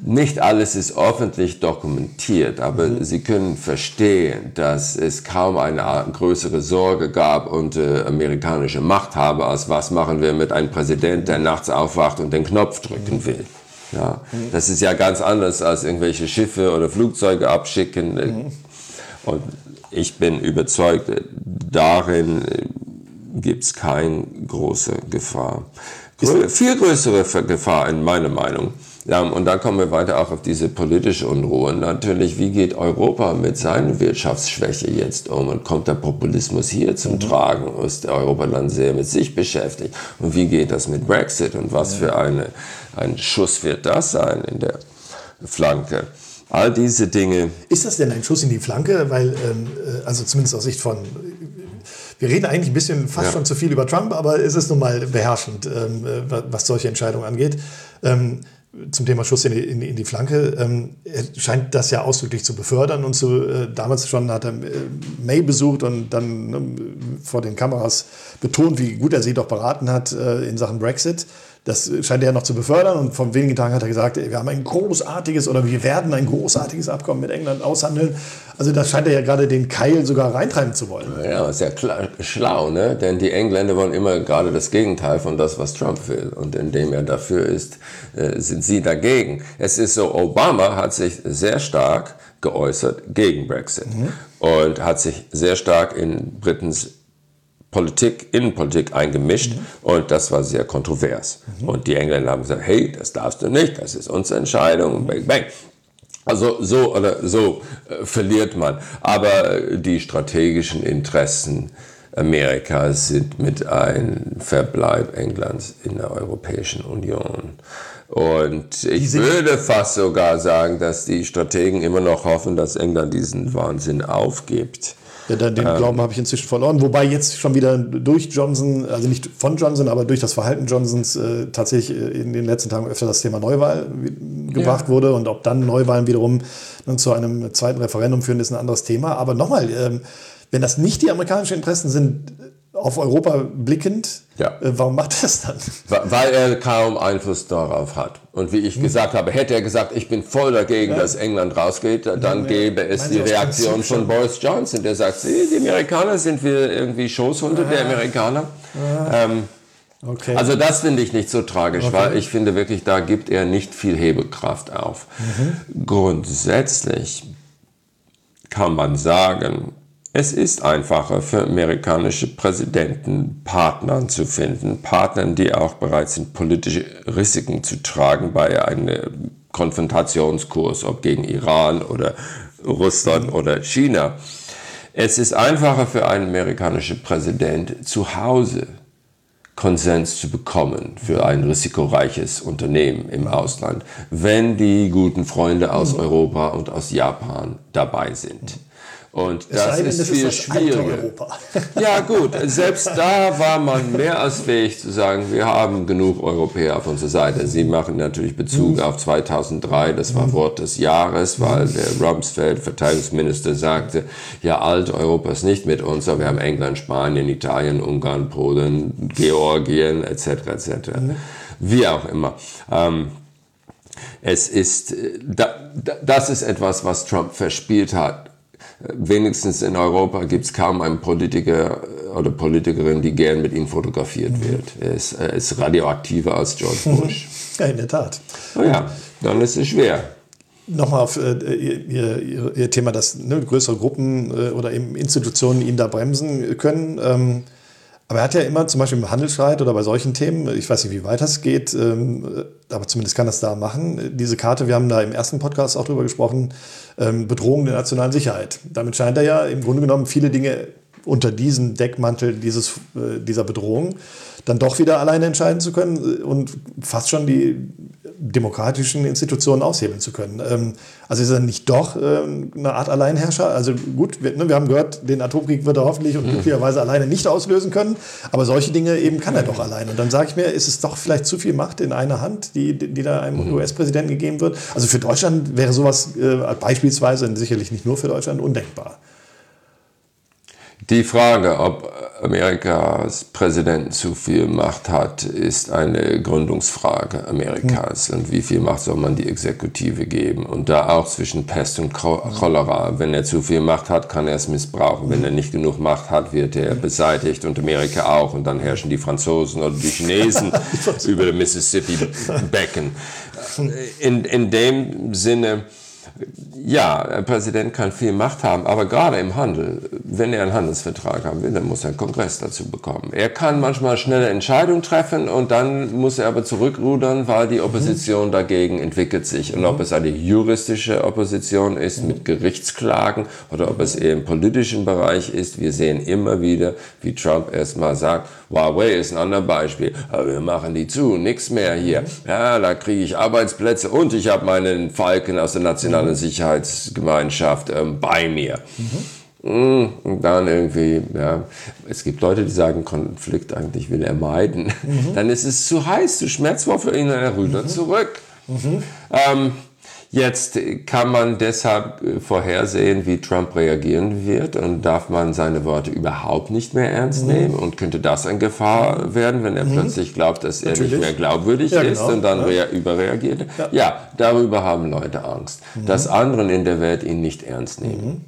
nicht alles ist öffentlich dokumentiert, aber mhm. Sie können verstehen, dass es kaum eine größere Sorge gab unter äh, amerikanische Machthaber, als was machen wir mit einem Präsident, der nachts aufwacht und den Knopf drücken mhm. will. Ja, mhm. das ist ja ganz anders als irgendwelche Schiffe oder Flugzeuge abschicken. Mhm. Und ich bin überzeugt, darin äh, gibt es keine große Gefahr. Grö viel größere Gefahr in meiner Meinung ja, und dann kommen wir weiter auch auf diese politische Unruhe. Natürlich, wie geht Europa mit seiner Wirtschaftsschwäche jetzt um? Und kommt der Populismus hier zum mhm. Tragen? Ist Europa dann sehr mit sich beschäftigt? Und wie geht das mit Brexit? Und was für eine, ein Schuss wird das sein in der Flanke? All diese Dinge. Ist das denn ein Schuss in die Flanke? Weil, ähm, äh, also zumindest aus Sicht von wir reden eigentlich ein bisschen fast ja. schon zu viel über Trump, aber es ist nun mal beherrschend, ähm, äh, was solche Entscheidungen angeht. Ähm, zum Thema Schuss in die, in, in die Flanke, ähm, er scheint das ja ausdrücklich zu befördern und zu, äh, damals schon hat er äh, May besucht und dann äh, vor den Kameras betont, wie gut er sie doch beraten hat äh, in Sachen Brexit. Das scheint er noch zu befördern und vor wenigen Tagen hat er gesagt, wir haben ein großartiges oder wir werden ein großartiges Abkommen mit England aushandeln. Also da scheint er ja gerade den Keil sogar reintreiben zu wollen. Ja, ist ja klar, schlau, ne? denn die Engländer wollen immer gerade das Gegenteil von das, was Trump will. Und indem er dafür ist, äh, sind sie dagegen. Es ist so, Obama hat sich sehr stark geäußert gegen Brexit mhm. und hat sich sehr stark in Britens Politik, Innenpolitik eingemischt mhm. und das war sehr kontrovers. Mhm. Und die Engländer haben gesagt, hey, das darfst du nicht, das ist unsere Entscheidung, bang, bang. Also so oder so äh, verliert man. Aber die strategischen Interessen Amerikas sind mit einem Verbleib Englands in der Europäischen Union. Und ich würde fast sogar sagen, dass die Strategen immer noch hoffen, dass England diesen Wahnsinn aufgibt Ja, den ähm, Glauben habe ich inzwischen verloren. Wobei jetzt schon wieder durch Johnson, also nicht von Johnson, aber durch das Verhalten Johnsons äh, tatsächlich äh, in den letzten Tagen öfter das Thema Neuwahl gebracht ja. wurde. Und ob dann Neuwahlen wiederum zu einem zweiten Referendum führen, ist ein anderes Thema. Aber nochmal, ähm, wenn das nicht die amerikanischen Interessen sind, auf Europa blickend, ja. Äh, warum macht er das dann? Weil er kaum Einfluss darauf hat. Und wie ich hm. gesagt habe, hätte er gesagt, ich bin voll dagegen, ja. dass England rausgeht, dann ja, gäbe es die Reaktion von Boris Johnson, der sagt, die Amerikaner sind wir irgendwie Schoßhunde der Amerikaner. Ähm, okay. Also das finde ich nicht so tragisch, okay. weil ich finde wirklich, da gibt er nicht viel Hebelkraft auf. Mhm. Grundsätzlich kann man sagen, es ist einfacher für amerikanische Präsidenten Partnern zu finden, Partnern, die auch bereit sind, politische Risiken zu tragen bei einem Konfrontationskurs, ob gegen Iran oder Russland oder China. Es ist einfacher für einen amerikanischen Präsident zu Hause Konsens zu bekommen für ein risikoreiches Unternehmen im Ausland, wenn die guten Freunde aus Europa und aus Japan dabei sind. Und das denn, ist viel ist schwieriger. Ja gut, selbst da war man mehr als fähig zu sagen, wir haben genug Europäer auf unserer Seite. Sie machen natürlich Bezug mhm. auf 2003, das war mhm. Wort des Jahres, weil der Rumsfeld, Verteidigungsminister, sagte, ja, alt Europa ist nicht mit uns, aber wir haben England, Spanien, Italien, Ungarn, Polen, Georgien etc. etc. Mhm. Wie auch immer. Ähm, es ist, das ist etwas, was Trump verspielt hat wenigstens in Europa gibt es kaum einen Politiker oder Politikerin, die gern mit ihm fotografiert mhm. wird. Er ist, er ist, radioaktiver als George Bush. Ja, in der Tat. Oh ja, dann ist es schwer. Nochmal auf äh, ihr, ihr, ihr, Thema, dass ne, größere Gruppen äh, oder eben Institutionen ihn da bremsen können. Ähm, aber er hat ja immer zum Beispiel im Handelsstreit oder bei solchen Themen, ich weiß nicht, wie weit das geht, ähm, aber zumindest kann das da machen, diese Karte, wir haben da im ersten Podcast auch drüber gesprochen, ähm, Bedrohung der nationalen Sicherheit. Damit scheint er ja im Grunde genommen viele Dinge unter diesem Deckmantel dieses, äh, dieser Bedrohung dann doch wieder alleine entscheiden zu können und fast schon die demokratischen Institutionen aushebeln zu können. Ähm, also ist er nicht doch ähm, eine Art Alleinherrscher? Also gut, wir, ne, wir haben gehört, den Atomkrieg wird er hoffentlich und mhm. glücklicherweise alleine nicht auslösen können, aber solche Dinge eben kann er doch alleine. Und dann sage ich mir, ist es doch vielleicht zu viel Macht in einer Hand, die, die da einem mhm. US-Präsidenten gegeben wird? Also für Deutschland wäre sowas äh, beispielsweise, sicherlich nicht nur für Deutschland, undenkbar. Die Frage, ob Amerikas Präsident zu viel Macht hat, ist eine Gründungsfrage Amerikas. Und wie viel Macht soll man die Exekutive geben? Und da auch zwischen Pest und Cholera. Wenn er zu viel Macht hat, kann er es missbrauchen. Wenn er nicht genug Macht hat, wird er beseitigt und Amerika auch. Und dann herrschen die Franzosen oder die Chinesen über den Mississippi-Becken. In, in dem Sinne, ja, ein Präsident kann viel Macht haben, aber gerade im Handel, wenn er einen Handelsvertrag haben will, dann muss er einen Kongress dazu bekommen. Er kann manchmal schnelle Entscheidungen treffen und dann muss er aber zurückrudern, weil die Opposition mhm. dagegen entwickelt sich. Und ob mhm. es eine juristische Opposition ist mit Gerichtsklagen oder ob es eher im politischen Bereich ist, wir sehen immer wieder, wie Trump erstmal sagt, Huawei ist ein anderes Beispiel, aber wir machen die zu, nichts mehr hier. Mhm. Ja, da kriege ich Arbeitsplätze und ich habe meinen Falken aus der nationalen Sicherheitsgemeinschaft ähm, bei mir. Mhm. Und dann irgendwie, ja, es gibt Leute, die sagen, Konflikt eigentlich will er meiden. Mhm. Dann ist es zu heiß, zu schmerzvoll für ihn, er rührt mhm. zurück. Mhm. Ähm, Jetzt kann man deshalb äh, vorhersehen, wie Trump reagieren wird und darf man seine Worte überhaupt nicht mehr ernst mhm. nehmen und könnte das eine Gefahr werden, wenn er mhm. plötzlich glaubt, dass er Natürlich. nicht mehr glaubwürdig ja, ist genau. und dann ja. überreagiert. Ja. ja. darüber haben Leute Angst, mhm. dass anderen in der Welt ihn nicht ernst nehmen. Mhm.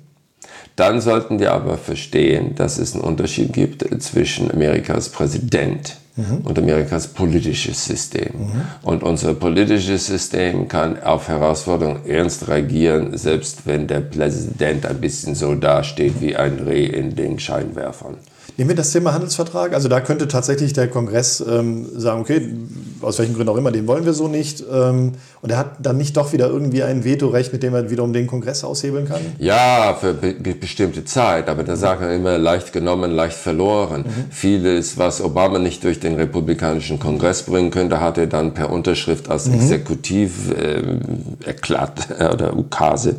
Dann sollten wir aber verstehen, dass es einen Unterschied gibt zwischen Amerikas Präsident mhm. und Amerikas politisches System. Mhm. Und unser politisches System kann auf Herausforderungen ernst reagieren, selbst wenn der Präsident ein bisschen so dasteht wie ein Reh in den Scheinwerfern. Nehmen wir das Thema Handelsvertrag. Also da könnte tatsächlich der Kongress ähm, sagen, okay, aus welchen Gründen auch immer, den wollen wir so nicht. Ähm, und er hat dann nicht doch wieder irgendwie ein Vetorecht, mit dem er wiederum den Kongress aushebeln kann? Ja, für be bestimmte Zeit. Aber da sagt er immer, leicht genommen, leicht verloren. Mhm. Vieles, was Obama nicht durch den republikanischen Kongress bringen könnte, hat er dann per Unterschrift als mhm. Exekutiv äh, erklärt oder Ukase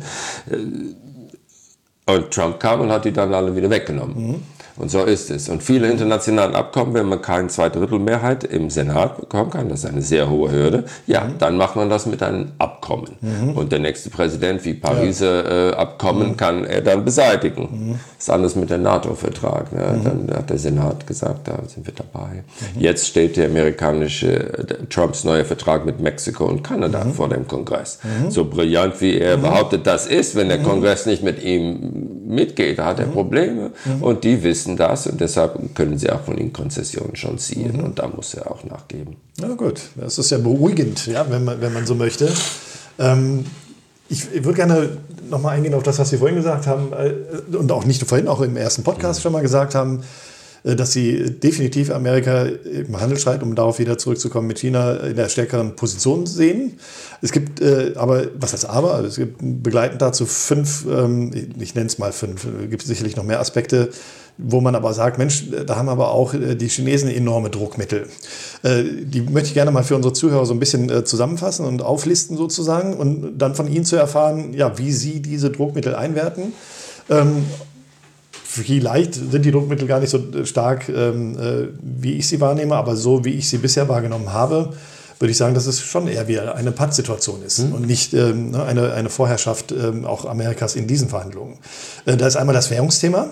äh, Und Trump kam und hat die dann alle wieder weggenommen. Mhm. Und so ist es. Und viele internationalen Abkommen, wenn man keine Zweidrittelmehrheit im Senat bekommen kann, das ist eine sehr hohe Hürde, ja, mhm. dann macht man das mit einem Abkommen. Mhm. Und der nächste Präsident, wie Pariser äh, Abkommen, mhm. kann er dann beseitigen. Mhm. Das ist anders mit dem NATO-Vertrag. Ne? Mhm. Dann hat der Senat gesagt, da sind wir dabei. Mhm. Jetzt steht der amerikanische, der Trumps neuer Vertrag mit Mexiko und Kanada vor dem Kongress. So brillant wie er behauptet, das ist, wenn der Kongress nicht mit ihm mitgeht, da hat er Probleme. Und die wissen, das und deshalb können sie auch von ihnen Konzessionen schon ziehen mhm. und da muss er auch nachgeben. Na gut, das ist ja beruhigend, ja, wenn, man, wenn man so möchte. Ähm, ich, ich würde gerne nochmal eingehen auf das, was Sie vorhin gesagt haben äh, und auch nicht nur vorhin, auch im ersten Podcast mhm. schon mal gesagt haben, dass sie definitiv Amerika im Handelsstreit, um darauf wieder zurückzukommen, mit China in der stärkeren Position sehen. Es gibt äh, aber, was heißt aber, also es gibt begleitend dazu fünf, ähm, ich nenne es mal fünf, es gibt sicherlich noch mehr Aspekte, wo man aber sagt, Mensch, da haben aber auch äh, die Chinesen enorme Druckmittel. Äh, die möchte ich gerne mal für unsere Zuhörer so ein bisschen äh, zusammenfassen und auflisten sozusagen und dann von Ihnen zu erfahren, ja, wie Sie diese Druckmittel einwerten. Ähm, vielleicht sind die Druckmittel gar nicht so stark, ähm, wie ich sie wahrnehme, aber so wie ich sie bisher wahrgenommen habe, würde ich sagen, dass es schon eher wie eine Pattsituation ist mhm. und nicht ähm, ne, eine, eine Vorherrschaft auch Amerikas in diesen Verhandlungen. da ist einmal das Währungsthema.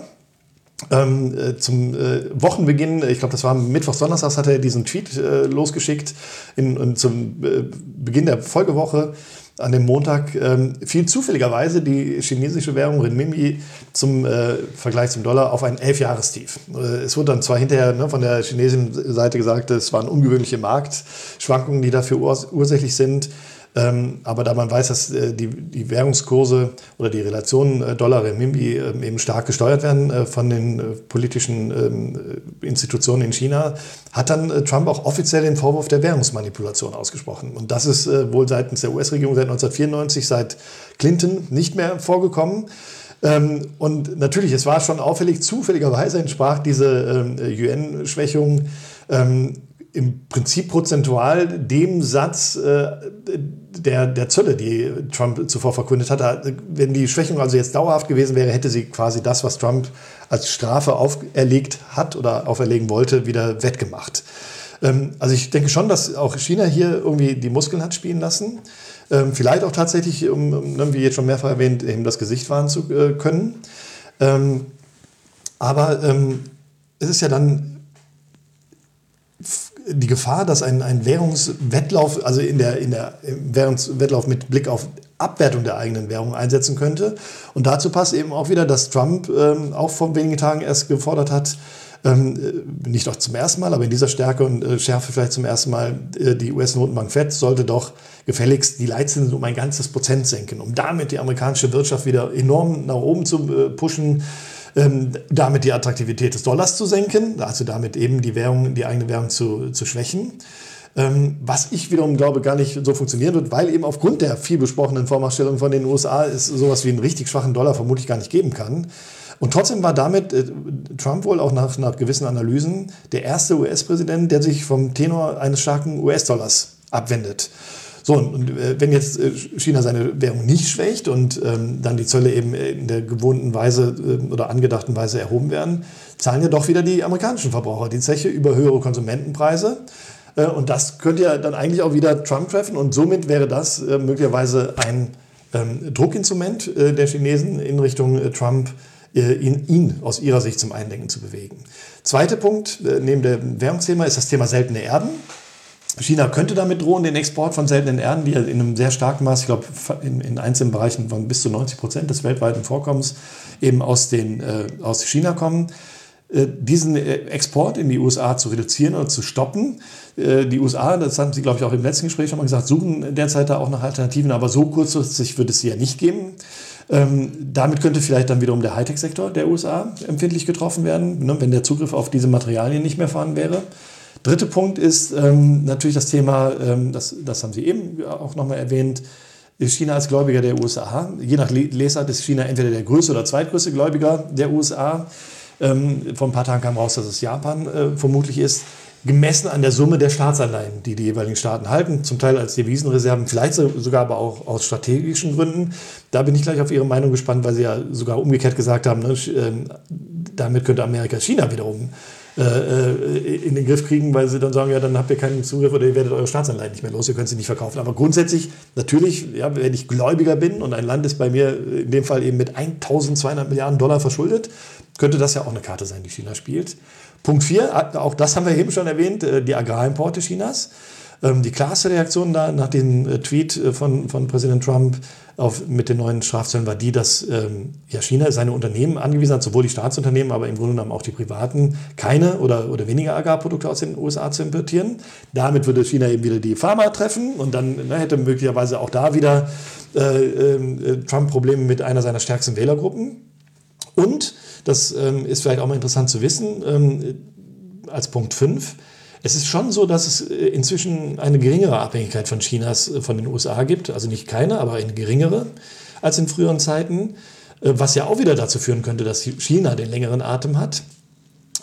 Ähm, äh, zum äh, Wochenbeginn, ich glaube, das war Mittwoch, Donnerstag, hat er diesen Tweet äh, losgeschickt. In, in zum äh, Beginn der Folgewoche an dem Montag ähm, fiel zufälligerweise die chinesische Währung Renminbi zum äh, Vergleich zum Dollar auf ein Elfjahrestief. Äh, es wurde dann zwar hinterher ne, von der chinesischen Seite gesagt, es waren ungewöhnliche Marktschwankungen, die dafür urs ursächlich sind. Ähm, aber da man weiß, dass äh, die, die Währungskurse oder die Relationen äh, Dollar-Renminbi äh, eben stark gesteuert werden äh, von den politischen ähm, Institutionen in China, hat dann Trump auch offiziell den Vorwurf der Währungsmanipulation ausgesprochen. Und das ist wohl seitens der US-Regierung seit 1994, seit Clinton nicht mehr vorgekommen. Ähm, und natürlich, es war schon auffällig, zufälligerweise entsprach diese UN-Schwächung im Prinzip prozentual dem Satz äh, der, der Zölle, die Trump zuvor verkündet hat. Wenn die Schwächung also jetzt dauerhaft gewesen wäre, hätte sie quasi das, was Trump als Strafe auferlegt hat oder auferlegen wollte, wieder wettgemacht. Ähm, also ich denke schon, dass auch China hier irgendwie die Muskeln hat spielen lassen. Ähm, vielleicht auch tatsächlich, um, um, wie jetzt schon mehrfach erwähnt, eben das Gesicht wahren zu äh, können. Ähm, aber ähm, es ist ja dann die Gefahr, dass ein, ein Währungswettlauf, also in der, in der Währungswettlauf mit Blick auf Abwertung der eigenen Währung einsetzen könnte. Und dazu passt eben auch wieder, dass Trump ähm, auch vor wenigen Tagen erst gefordert hat, ähm, äh, nicht auch zum ersten Mal, aber in dieser Stärke und äh, Schärfe vielleicht zum ersten Mal, äh, die US-Notenbank Fed sollte doch gefälligst die Leitzinsen um ein ganzes Prozent senken, um damit die amerikanische Wirtschaft wieder enorm nach oben zu äh, pushen ähm, damit die Attraktivität des Dollars zu senken, also damit eben die Währung, die eigene Währung zu, zu schwächen. Ähm, was ich wiederum glaube, gar nicht so funktionieren wird, weil eben aufgrund der viel besprochenen Vormachtstellung von den USA es sowas wie einen richtig schwachen Dollar vermutlich gar nicht geben kann. Und trotzdem war damit äh, Trump wohl auch nach, nach gewissen Analysen der erste US-Präsident, der sich vom Tenor eines starken US-Dollars abwendet. So, und äh, wenn jetzt äh, China seine Währung nicht schwächt und ähm, dann die Zölle eben in der gewohnten Weise äh, oder angedachten Weise erhoben werden, zahlen ja doch wieder die amerikanischen Verbraucher die Zeche über höhere Konsumentenpreise. Äh, und das könnte ja dann eigentlich auch wieder Trump treffen und somit wäre das äh, möglicherweise ein ähm, Druckinstrument äh, der Chinesen in Richtung Trump, ihn, ihn, aus ihrer Sicht zum Eindenken zu bewegen. Zweiter Punkt neben dem Währungsthema ist das Thema seltene Erden. China könnte damit drohen, den Export von seltenen Erden, die in einem sehr starken Maß, ich glaube in, in, einzelnen Bereichen von bis zu 90 Prozent des weltweiten Vorkommens eben aus, den, äh, aus China kommen, äh, diesen äh, Export in die USA zu reduzieren oder zu stoppen. Äh, die USA, das haben Sie, glaube ich, auch im letzten Gespräch schon mal gesagt, suchen derzeit da auch nach Alternativen, aber so kurzfristig wird es sie ja nicht geben. Ähm, damit könnte vielleicht dann wiederum der Hightech-Sektor der USA empfindlich getroffen werden, ne, wenn der Zugriff auf diese Materialien nicht mehr vorhanden wäre. Dritter Punkt ist ähm, natürlich das Thema, ähm, das, das haben Sie eben auch nochmal erwähnt, China als Gläubiger der USA. Je nach Lesart ist China entweder der größte oder zweitgrößte Gläubiger der USA. Ähm, vor ein paar Tagen kam raus, dass es Japan äh, vermutlich ist. gemessen an der Summe der Staatsanleihen, die die jeweiligen Staaten halten, zum Teil als Devisenreserven, vielleicht sogar aber auch aus strategischen Gründen. Da bin ich gleich auf Ihre Meinung gespannt, weil Sie ja sogar umgekehrt gesagt haben, ne, ähm, damit könnte Amerika China wiederum äh, äh, in den Griff kriegen, weil sie dann sagen, ja, dann habt ihr keinen Zugriff oder ihr werdet eure Staatsanleihen nicht mehr los, ihr könnt sie nicht verkaufen. Aber grundsätzlich, natürlich, ja, wenn ich Gläubiger bin und ein Land ist bei mir in dem Fall eben mit 1200 Milliarden Dollar verschuldet, könnte das ja auch eine Karte sein, die China spielt. Punkt 4, auch das haben wir eben schon erwähnt, äh, die Agrarimporte Chinas. Ähm, die klarste Reaktion da nach dem äh, Tweet äh, von, von Präsident Trump auf, mit den neuen Strafzöllen war die, dass ähm, ja, China seine Unternehmen angewiesen hat, sowohl die Staatsunternehmen, aber im Grunde genommen auch die privaten, keine oder, oder weniger Agrarprodukte aus den USA zu importieren. Damit würde China eben wieder die Pharma treffen und dann ne, hätte möglicherweise auch da wieder äh, äh, Trump Probleme mit einer seiner stärksten Wählergruppen. Und, das ähm, ist vielleicht auch mal interessant zu wissen, ähm, als Punkt 5, es ist schon so, dass es äh, inzwischen eine geringere Abhängigkeit von Chinas äh, von den USA gibt, also nicht keine, aber eine geringere als in früheren Zeiten, äh, was ja auch wieder dazu führen könnte, dass China den längeren Atem hat.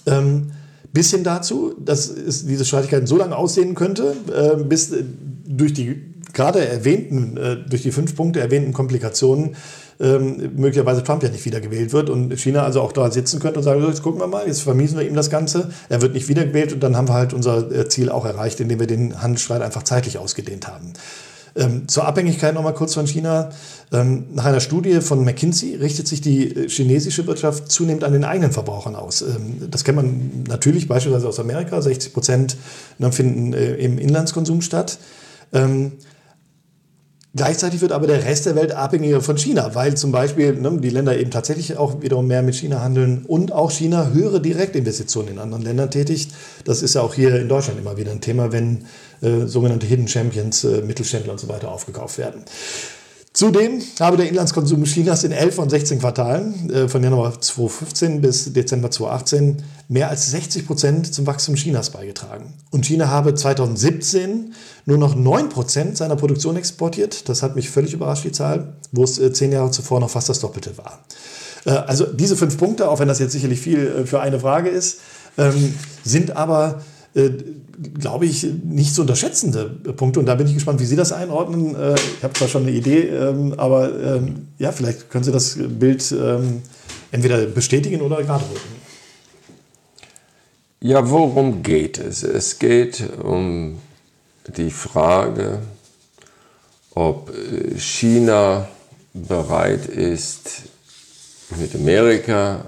Ähm, bis hin dazu, dass es diese Streitigkeiten so lange aussehen könnte, bis durch die gerade erwähnten, durch die fünf Punkte erwähnten Komplikationen ähm, möglicherweise Trump ja nicht wiedergewählt wird und China also auch da sitzen könnte und sagen, so, jetzt gucken wir mal, jetzt vermiesen wir ihm das Ganze, er wird nicht wiedergewählt und dann haben wir halt unser äh, Ziel auch erreicht, indem wir den Handelsstreit einfach zeitlich ausgedehnt haben. Ähm, zur Abhängigkeit noch mal kurz von China. Ähm, nach einer Studie von McKinsey richtet sich die äh, chinesische Wirtschaft zunehmend an den eigenen Verbrauchern aus. Ähm, das kennt man natürlich beispielsweise aus Amerika. 60 Prozent finden äh, im Inlandskonsum statt. Gleichzeitig wird aber der Rest der Welt abhängiger von China, weil zum Beispiel ne, die Länder eben tatsächlich auch wiederum mehr mit China handeln und auch China höhere Direktinvestitionen in anderen Ländern tätigt. Das ist ja auch hier in Deutschland immer wieder ein Thema, wenn äh, sogenannte Hidden Champions, äh, Mittelständler und so weiter aufgekauft werden. Zudem habe der Inlandskonsum Chinas in 11 von 16 Quartalen äh, von Januar 2015 bis Dezember 2018 mehr als 60 Prozent zum Wachstum Chinas beigetragen. Und China habe 2017 nur noch 9 Prozent seiner Produktion exportiert. Das hat mich völlig überrascht, die Zahl, wo es äh, zehn Jahre zuvor noch fast das Doppelte war. Äh, also diese fünf Punkte, auch wenn das jetzt sicherlich viel für eine Frage ist, ähm, sind aber äh, glaube ich, nicht zu unterschätzende Punkte. Und da bin ich gespannt, wie Sie das einordnen. Äh, ich habe zwar schon eine Idee, ähm, aber ähm, ja, vielleicht können Sie das Bild ähm, entweder bestätigen oder gerade rücken. Ja, worum geht es? Es geht um die Frage, ob äh, China bereit ist, mit Amerika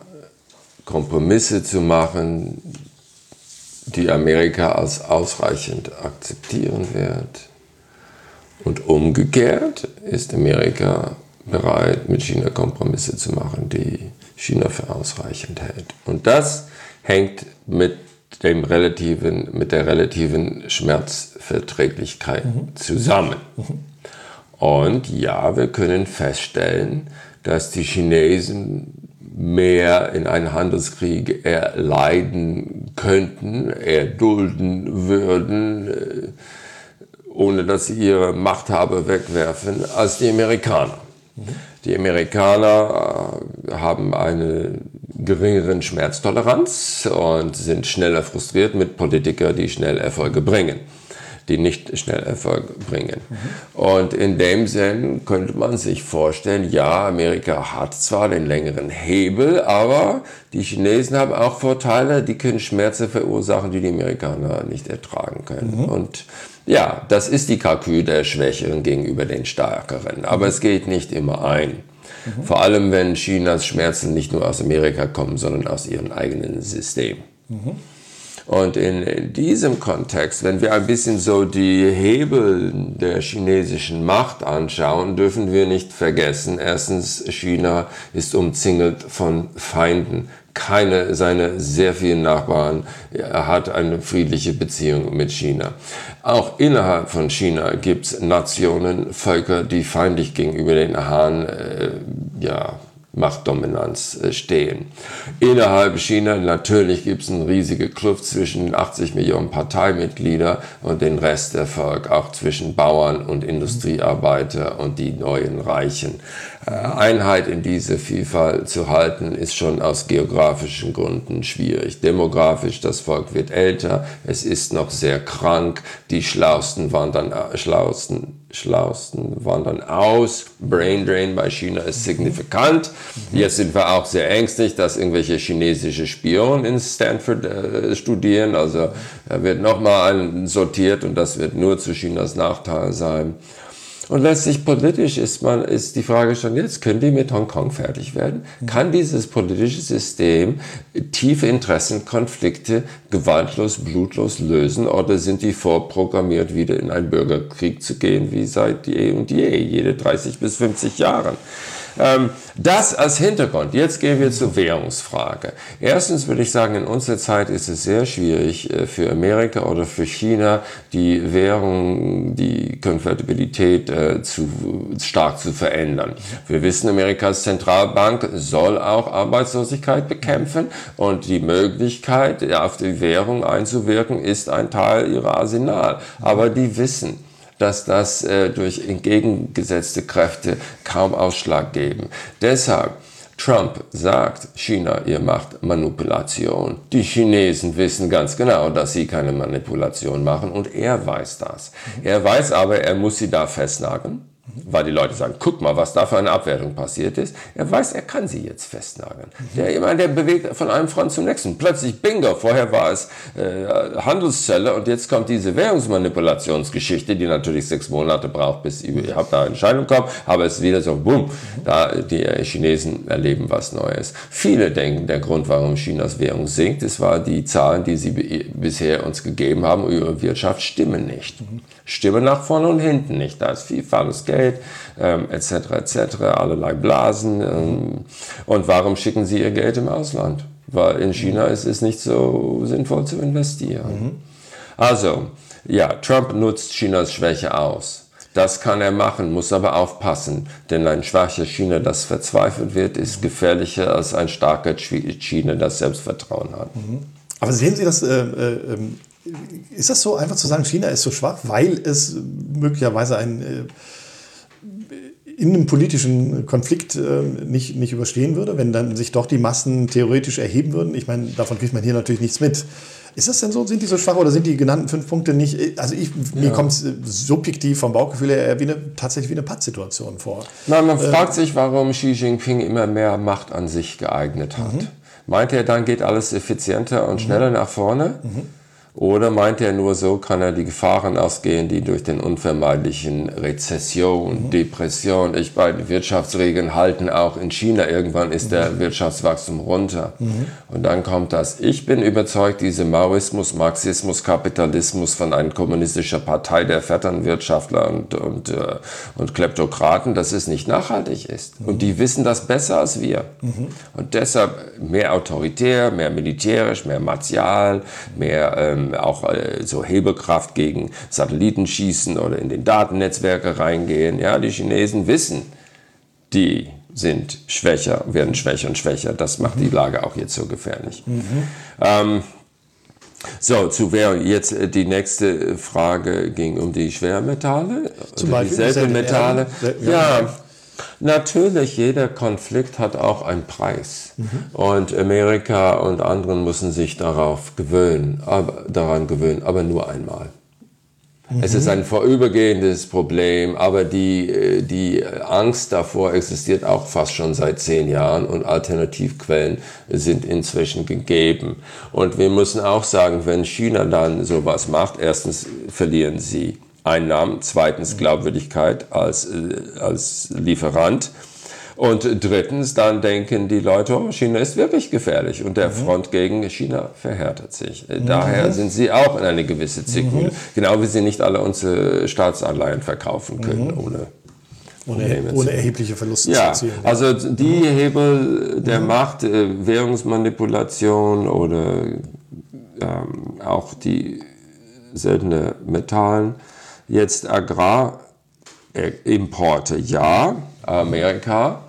Kompromisse zu machen, die Amerika als ausreichend akzeptieren wird. Und umgekehrt ist Amerika bereit, mit China Kompromisse zu machen, die China für ausreichend hält. Und das hängt mit, dem relativen, mit der relativen Schmerzverträglichkeit mhm. zusammen. Mhm. Und ja, wir können feststellen, dass die Chinesen mehr in einen Handelskrieg erleiden könnten, erdulden würden, äh, ohne dass sie ihre Machthaber wegwerfen, als die Amerikaner. Mhm. Die Amerikaner äh, haben eine geringeren Schmerztoleranz und sind schneller frustriert mit Politikern, die schnell Erfolge bringen die nicht schnell Erfolg bringen. Mhm. Und in dem Sinn könnte man sich vorstellen, ja, Amerika hat zwar den längeren Hebel, aber die Chinesen haben auch Vorteile, die können Schmerzen verursachen, die die Amerikaner nicht ertragen können. Mhm. Und ja, das ist die Kalkül der Schwächeren gegenüber den Stärkeren. Aber es geht nicht immer ein. Mhm. Vor allem, wenn Chinas Schmerzen nicht nur aus Amerika kommen, sondern aus ihrem eigenen System. Mhm. Und in diesem Kontext, wenn wir ein bisschen so die Hebel der chinesischen Macht anschauen, dürfen wir nicht vergessen, erstens, China ist umzingelt von Feinden. Keine seiner sehr vielen Nachbarn hat eine friedliche Beziehung mit China. Auch innerhalb von China gibt es Nationen, Völker, die feindlich gegenüber den Han äh, ja, Machtdominanz äh, stehen. Innerhalb China natürlich gibt es eine riesige Kluft zwischen den 80 Millionen Parteimitgliedern und den Rest der Volk, auch zwischen Bauern und Industriearbeiter und die neuen Reichen. Äh, Einheit in diese Vielfalt zu halten, ist schon aus geografischen Gründen schwierig. Demografisch, das Volk wird älter, es ist noch sehr krank, die Schlausten wandern, äh, Schlausten Schlausten wandern aus. Brain Drain bei China ist signifikant. Jetzt sind wir auch sehr ängstlich, dass irgendwelche chinesische Spionen in Stanford äh, studieren. Also er wird nochmal sortiert und das wird nur zu Chinas Nachteil sein. Und letztlich politisch ist man, ist die Frage schon jetzt, können die mit Hongkong fertig werden? Kann dieses politische System tiefe Interessenkonflikte gewaltlos, blutlos lösen oder sind die vorprogrammiert, wieder in einen Bürgerkrieg zu gehen, wie seit je und je, jede 30 bis 50 Jahren? Ähm, das als Hintergrund. Jetzt gehen wir zur Währungsfrage. Erstens würde ich sagen, in unserer Zeit ist es sehr schwierig äh, für Amerika oder für China, die Währung, die Konvertibilität äh, zu stark zu verändern. Wir wissen, Amerikas Zentralbank soll auch Arbeitslosigkeit bekämpfen und die Möglichkeit, auf die Währung einzuwirken, ist ein Teil ihrer Arsenal. Aber die wissen, dass das äh, durch entgegengesetzte Kräfte kaum Ausschlag geben. Deshalb Trump sagt, China, ihr macht Manipulation. Die Chinesen wissen ganz genau, dass sie keine Manipulation machen und er weiß das. Er weiß aber, er muss sie da festnageln weil die Leute sagen, guck mal, was da für eine Abwertung passiert ist. Er weiß, er kann sie jetzt festnageln. Der, ich meine, der bewegt von einem Front zum nächsten. Plötzlich Bingo, vorher war es äh, Handelszelle und jetzt kommt diese Währungsmanipulationsgeschichte, die natürlich sechs Monate braucht, bis ihr habt da Entscheidung kommt, aber es ist wieder so, boom, da die Chinesen erleben was Neues. Viele denken, der Grund, warum Chinas Währung sinkt, es war die Zahlen, die sie bisher uns gegeben haben über Wirtschaft, stimmen nicht. Stimmen nach vorne und hinten nicht. Da ist viel faules Geld, ähm, etc., etc., allerlei Blasen. Ähm, und warum schicken sie ihr Geld im Ausland? Weil in China ist es nicht so sinnvoll zu investieren. Mhm. Also, ja, Trump nutzt Chinas Schwäche aus. Das kann er machen, muss aber aufpassen, denn ein schwaches China, das verzweifelt wird, ist gefährlicher als ein starker China, das Selbstvertrauen hat. Mhm. Aber sehen Sie das, äh, äh, ähm, ist das so einfach zu sagen, China ist so schwach, weil es möglicherweise ein, äh, in einem politischen Konflikt äh, nicht, nicht überstehen würde, wenn dann sich doch die Massen theoretisch erheben würden? Ich meine, davon kriegt man hier natürlich nichts mit. Ist das denn so? Sind die so schwach oder sind die genannten fünf Punkte nicht? Also ich, ja. mir kommt es subjektiv vom Bauchgefühl her wie eine, tatsächlich wie eine Pattsituation vor. Na, man äh, fragt sich, warum Xi Jinping immer mehr Macht an sich geeignet hat. Mhm. Meint er, dann geht alles effizienter und schneller mhm. nach vorne? Mhm. Oder meint er nur so, kann er die Gefahren ausgehen, die durch den unvermeidlichen Rezession, mhm. Depression, ich bei den Wirtschaftsregeln halten auch in China irgendwann ist mhm. der Wirtschaftswachstum runter. Mhm. Und dann kommt das. Ich bin überzeugt, diese Maoismus, Marxismus, Kapitalismus von einer kommunistischen Partei der Vetternwirtschaftler und, und, äh, und Kleptokraten, dass es nicht nachhaltig ist. Mhm. Und die wissen das besser als wir. Mhm. Und deshalb mehr autoritär, mehr militärisch, mehr martial, mehr ähm, ähm, auch äh, so Hebelkraft gegen Satelliten schießen oder in den Datennetzwerke reingehen. Ja, die Chinesen wissen, die sind schwächer, werden schwächer und schwächer. Das macht mhm. die Lage auch jetzt so gefährlich. Mhm. Ähm, so, zu wer jetzt äh, die nächste Frage ging um die Schwermetalle, Zum Beispiel die Seltenmetalle. Ja, ja, Natürlich, jeder Konflikt hat auch einen Preis. Mhm. Und Amerika und anderen müssen sich darauf gewöhnen, aber, daran gewöhnen, aber nur einmal. Mhm. Es ist ein vorübergehendes Problem, aber die, die Angst davor existiert auch fast schon seit zehn Jahren und Alternativquellen sind inzwischen gegeben. Und wir müssen auch sagen, wenn China dann sowas macht, erstens verlieren sie Einnahmen, zweitens Glaubwürdigkeit als, äh, als Lieferant. Und drittens, dann denken die Leute, oh, China ist wirklich gefährlich und der mhm. Front gegen China verhärtet sich. Mhm. Daher sind sie auch in eine gewisse Zwickmühle. Mhm. Genau wie sie nicht alle unsere Staatsanleihen verkaufen können mhm. ohne ohne, ohne, erhebliche Verluste ja, zu erzielen. Also die Hebel der mhm. Macht, äh, Währungsmanipulation oder ähm, auch die seltene Metallen, Jetzt Agrarimporte, ja, Amerika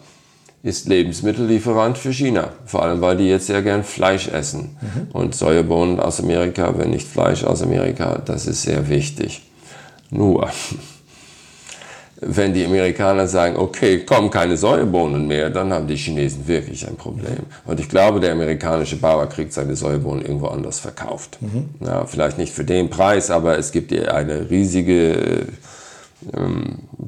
ist Lebensmittellieferant für China. Vor allem, weil die jetzt sehr gern Fleisch essen. Mhm. Und Sojabohnen aus Amerika, wenn nicht Fleisch aus Amerika, das ist sehr wichtig. Nur, wenn die Amerikaner sagen, okay, kommen keine Säuebohnen mehr, dann haben die Chinesen wirklich ein Problem. Und ich glaube, der amerikanische Bauer kriegt seine Säuebohnen irgendwo anders verkauft. Mhm. Ja, vielleicht nicht für den Preis, aber es gibt eine riesige ähm,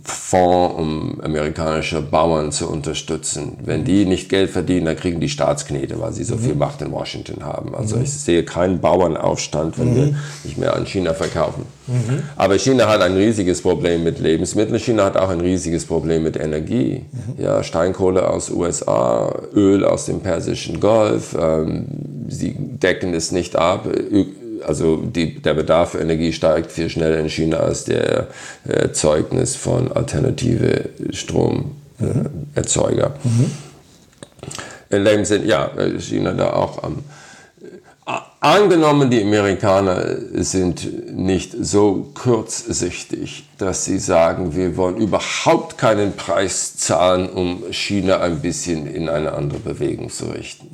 Fonds, um amerikanische Bauern zu unterstützen. Wenn die nicht Geld verdienen, dann kriegen die Staatsknete, weil sie so mhm. viel Macht in Washington haben. Also mhm. ich sehe keinen Bauernaufstand, wenn mhm. wir nicht mehr an China verkaufen. Mhm. Aber China hat ein riesiges Problem mit Lebensmitteln. China hat auch ein riesiges Problem mit Energie. Mhm. Ja, Steinkohle aus USA, Öl aus dem Persischen Golf. Ähm, sie decken es nicht ab also die, der Bedarf für Energie steigt viel schneller in China als der Erzeugnis von alternative Stromerzeuger. Mhm. In dem Sinn, ja, China da auch am Angenommen, die Amerikaner sind nicht so kurzsichtig, dass sie sagen, wir wollen überhaupt keinen Preis zahlen, um China ein bisschen in eine andere Bewegung zu richten.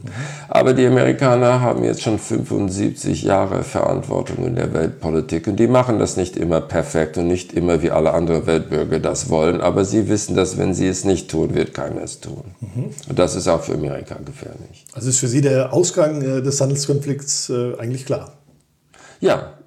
Aber die Amerikaner haben jetzt schon 75 Jahre Verantwortung in der Weltpolitik und die machen das nicht immer perfekt und nicht immer wie alle anderen Weltbürger das wollen, aber sie wissen, dass wenn sie es nicht tun, wird keiner es tun. Mhm. Und das ist auch für Amerika gefährlich. Also ist für Sie der Ausgang äh, des Handelskonflikts äh, eigentlich klar? Ja,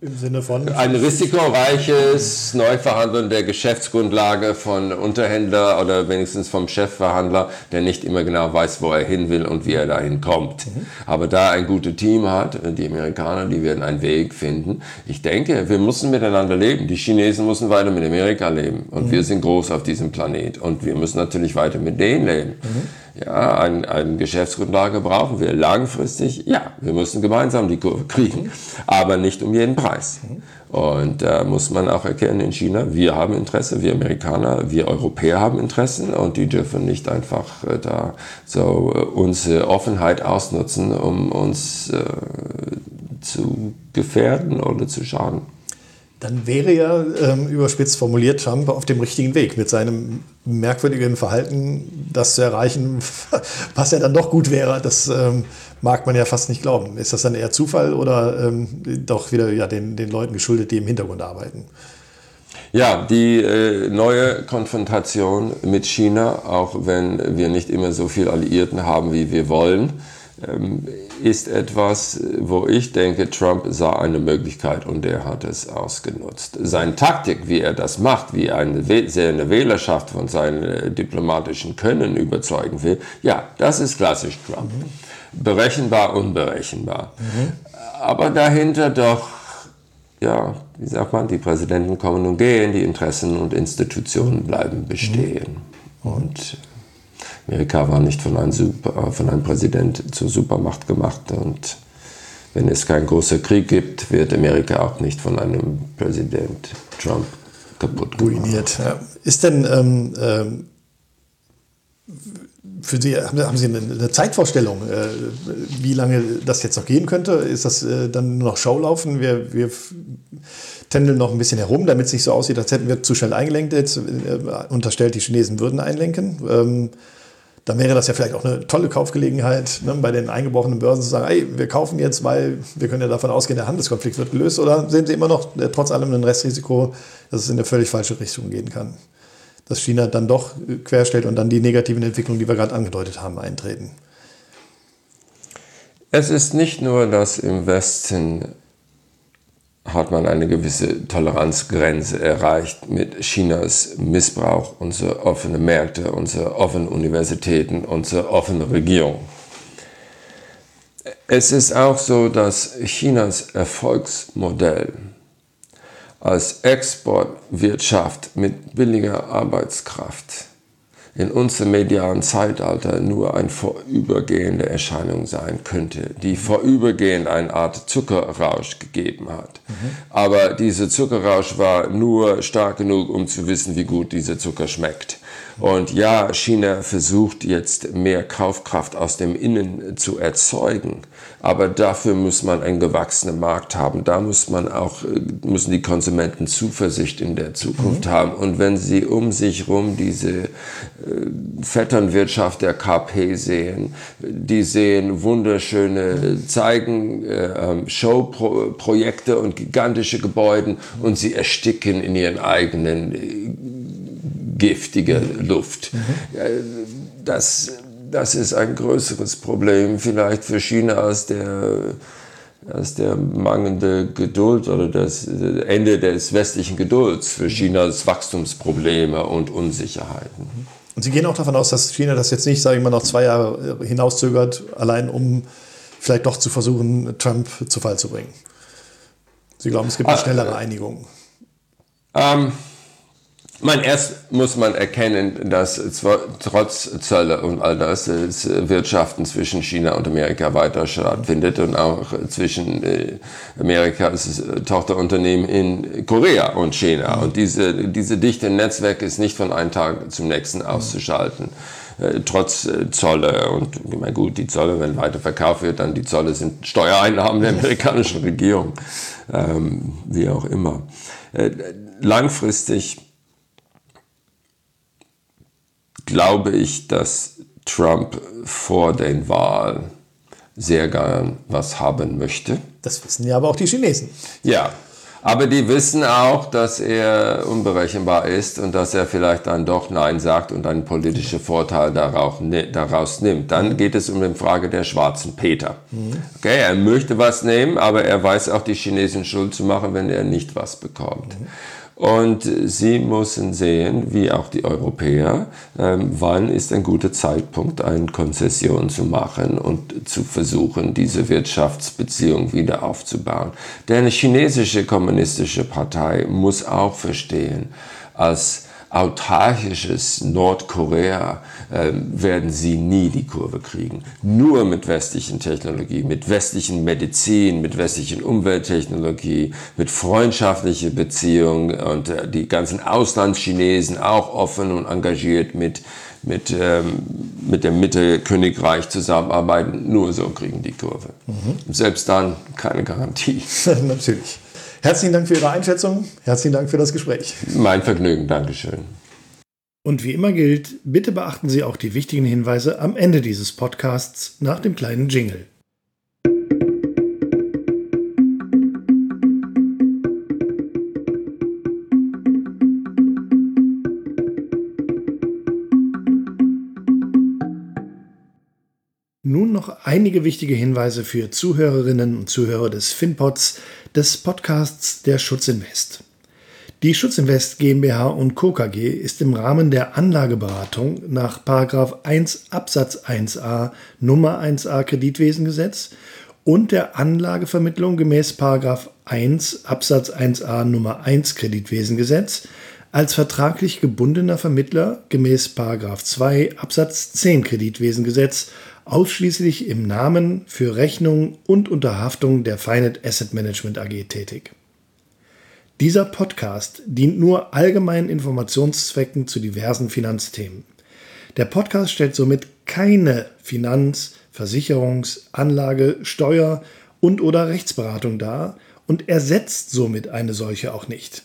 im Sinne von? Ein risikoreiches Neuverhandeln der Geschäftsgrundlage von Unterhändler oder wenigstens vom Chefverhandler, der nicht immer genau weiß, wo er hin will und wie er dahin kommt. Mhm. Aber da ein gutes Team hat, die Amerikaner, die werden einen Weg finden. Ich denke, wir müssen miteinander leben. Die Chinesen müssen weiter mit Amerika leben. Und mhm. wir sind groß auf diesem Planet. Und wir müssen natürlich weiter mit denen leben. Mhm. Ja, ein, eine Geschäftsgrundlage brauchen wir langfristig. Ja, wir müssen gemeinsam die Kurve kriegen, aber nicht um jeden Preis. Und da äh, muss man auch erkennen in China, wir haben Interesse, wir Amerikaner, wir Europäer haben Interessen und die dürfen nicht einfach äh, da so äh, unsere Offenheit ausnutzen, um uns äh, zu gefährden oder zu schaden dann wäre ja, ähm, überspitzt formuliert, Trump auf dem richtigen Weg mit seinem merkwürdigen Verhalten, das zu erreichen, was ja dann doch gut wäre. Das ähm, mag man ja fast nicht glauben. Ist das dann eher Zufall oder ähm, doch wieder ja, den, den Leuten geschuldet, die im Hintergrund arbeiten? Ja, die äh, neue Konfrontation mit China, auch wenn wir nicht immer so viel Alliierten haben, wie wir wollen, ist etwas, wo ich denke, Trump sah eine Möglichkeit und er hat es ausgenutzt. Seine Taktik, wie er das macht, wie er eine, eine Wählerschaft von seinem äh, diplomatischen Können überzeugen will, ja, das ist klassisch Trump. Mhm. Berechenbar, unberechenbar. Mhm. Aber dahinter doch, ja, wie sagt man, die Präsidenten kommen und gehen, die Interessen und Institutionen bleiben bestehen. Mhm. Und Amerika war nicht von einem, Super, von einem Präsident zur Supermacht gemacht und wenn es keinen großen Krieg gibt, wird Amerika auch nicht von einem Präsident Trump kaputt gemacht. Ruiniert. Ja. Ist denn ähm, ähm, für Sie, haben Sie eine Zeitvorstellung, äh, wie lange das jetzt noch gehen könnte? Ist das äh, dann nur noch Schaulaufen? Wir, wir tändeln noch ein bisschen herum, damit es nicht so aussieht, als hätten wir zu schnell eingelenkt. Jetzt äh, unterstellt, die Chinesen würden einlenken. Ähm, dann wäre das ja vielleicht auch eine tolle Kaufgelegenheit, ne, bei den eingebrochenen Börsen zu sagen, ey, wir kaufen jetzt, weil wir können ja davon ausgehen, der Handelskonflikt wird gelöst. Oder sehen Sie immer noch trotz allem ein Restrisiko, dass es in eine völlig falsche Richtung gehen kann? Dass China dann doch querstellt und dann die negativen Entwicklungen, die wir gerade angedeutet haben, eintreten. Es ist nicht nur, dass im Westen hat man eine gewisse Toleranzgrenze erreicht mit Chinas Missbrauch unserer offenen Märkte, unserer offenen Universitäten, unserer offenen Regierung. Es ist auch so, dass Chinas Erfolgsmodell als Exportwirtschaft mit billiger Arbeitskraft in unserem medialen Zeitalter nur eine vorübergehende Erscheinung sein könnte, die vorübergehend eine Art Zuckerrausch gegeben hat. Mhm. Aber dieser Zuckerrausch war nur stark genug, um zu wissen, wie gut dieser Zucker schmeckt. Und ja, China versucht jetzt mehr Kaufkraft aus dem Innen zu erzeugen. Aber dafür muss man einen gewachsenen Markt haben. Da muss man auch, müssen die Konsumenten Zuversicht in der Zukunft mhm. haben. Und wenn sie um sich herum diese äh, Vetternwirtschaft der KP sehen, die sehen wunderschöne Zeigen, äh, ähm, Showprojekte und gigantische Gebäude und sie ersticken in ihren eigenen äh, giftige Luft. Mhm. Das, das ist ein größeres Problem vielleicht für China als der, als der mangelnde Geduld oder das Ende des westlichen Gedulds für Chinas Wachstumsprobleme und Unsicherheiten. Und Sie gehen auch davon aus, dass China das jetzt nicht, sage ich mal, noch zwei Jahre hinauszögert, allein um vielleicht doch zu versuchen, Trump zu Fall zu bringen. Sie glauben, es gibt eine ah, schnellere äh, Einigung? Ähm, man, erst muss man erkennen, dass trotz Zölle und all das Wirtschaften zwischen China und Amerika weiter stattfindet und auch zwischen äh, Amerika als Tochterunternehmen in Korea und China. Und diese, diese dichte Netzwerk ist nicht von einem Tag zum nächsten auszuschalten. Äh, trotz äh, Zolle und ich meine, gut, die Zolle, wenn weiter verkauft wird, dann die Zolle sind Steuereinnahmen der amerikanischen Regierung, ähm, wie auch immer. langfristig glaube ich, dass Trump vor den Wahlen sehr gern was haben möchte. Das wissen ja aber auch die Chinesen. Ja, aber die wissen auch, dass er unberechenbar ist und dass er vielleicht dann doch Nein sagt und einen politischen Vorteil daraus nimmt. Dann geht es um die Frage der schwarzen Peter. Okay, er möchte was nehmen, aber er weiß auch, die Chinesen schuld zu machen, wenn er nicht was bekommt. Und sie müssen sehen, wie auch die Europäer, ähm, wann ist ein guter Zeitpunkt, eine Konzession zu machen und zu versuchen, diese Wirtschaftsbeziehung wieder aufzubauen. Denn eine chinesische kommunistische Partei muss auch verstehen, als autarkisches Nordkorea werden sie nie die Kurve kriegen. Nur mit westlichen Technologie, mit westlichen Medizin, mit westlichen Umwelttechnologie, mit freundschaftlicher Beziehung und äh, die ganzen Auslandschinesen auch offen und engagiert mit mit, ähm, mit dem Mittelkönigreich zusammenarbeiten. Nur so kriegen die Kurve. Mhm. Selbst dann keine Garantie. Natürlich. Herzlichen Dank für Ihre Einschätzung. Herzlichen Dank für das Gespräch. Mein Vergnügen. Dankeschön. Und wie immer gilt, bitte beachten Sie auch die wichtigen Hinweise am Ende dieses Podcasts nach dem kleinen Jingle. Nun noch einige wichtige Hinweise für Zuhörerinnen und Zuhörer des FinPods, des Podcasts der Schutzinvest. Die Schutzinvest GmbH und Co. KG ist im Rahmen der Anlageberatung nach 1 Absatz 1a Nummer 1a Kreditwesengesetz und der Anlagevermittlung gemäß 1 Absatz 1a Nummer 1 Kreditwesengesetz als vertraglich gebundener Vermittler gemäß 2 Absatz 10 Kreditwesengesetz ausschließlich im Namen für Rechnung und Unterhaftung der Finet Asset Management AG tätig. Dieser Podcast dient nur allgemeinen Informationszwecken zu diversen Finanzthemen. Der Podcast stellt somit keine Finanz-, Versicherungs-, Anlage-, Steuer- und/oder Rechtsberatung dar und ersetzt somit eine solche auch nicht.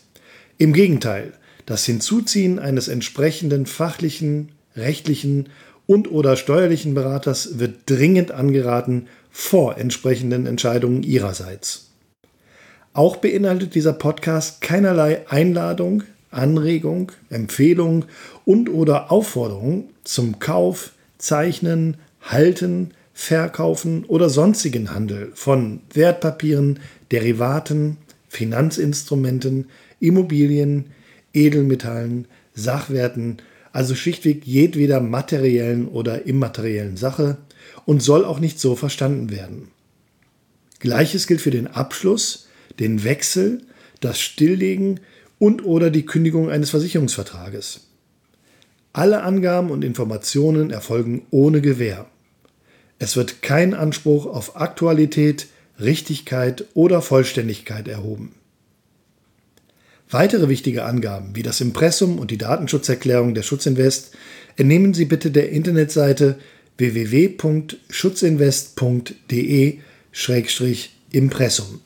Im Gegenteil, das Hinzuziehen eines entsprechenden fachlichen, rechtlichen und/oder steuerlichen Beraters wird dringend angeraten vor entsprechenden Entscheidungen Ihrerseits. Auch beinhaltet dieser Podcast keinerlei Einladung, Anregung, Empfehlung und/oder Aufforderung zum Kauf, Zeichnen, Halten, Verkaufen oder sonstigen Handel von Wertpapieren, Derivaten, Finanzinstrumenten, Immobilien, Edelmetallen, Sachwerten also schlichtweg jedweder materiellen oder immateriellen Sache und soll auch nicht so verstanden werden. Gleiches gilt für den Abschluss, den Wechsel, das Stilllegen und oder die Kündigung eines Versicherungsvertrages. Alle Angaben und Informationen erfolgen ohne Gewähr. Es wird kein Anspruch auf Aktualität, Richtigkeit oder Vollständigkeit erhoben. Weitere wichtige Angaben wie das Impressum und die Datenschutzerklärung der Schutzinvest entnehmen Sie bitte der Internetseite www.schutzinvest.de-impressum.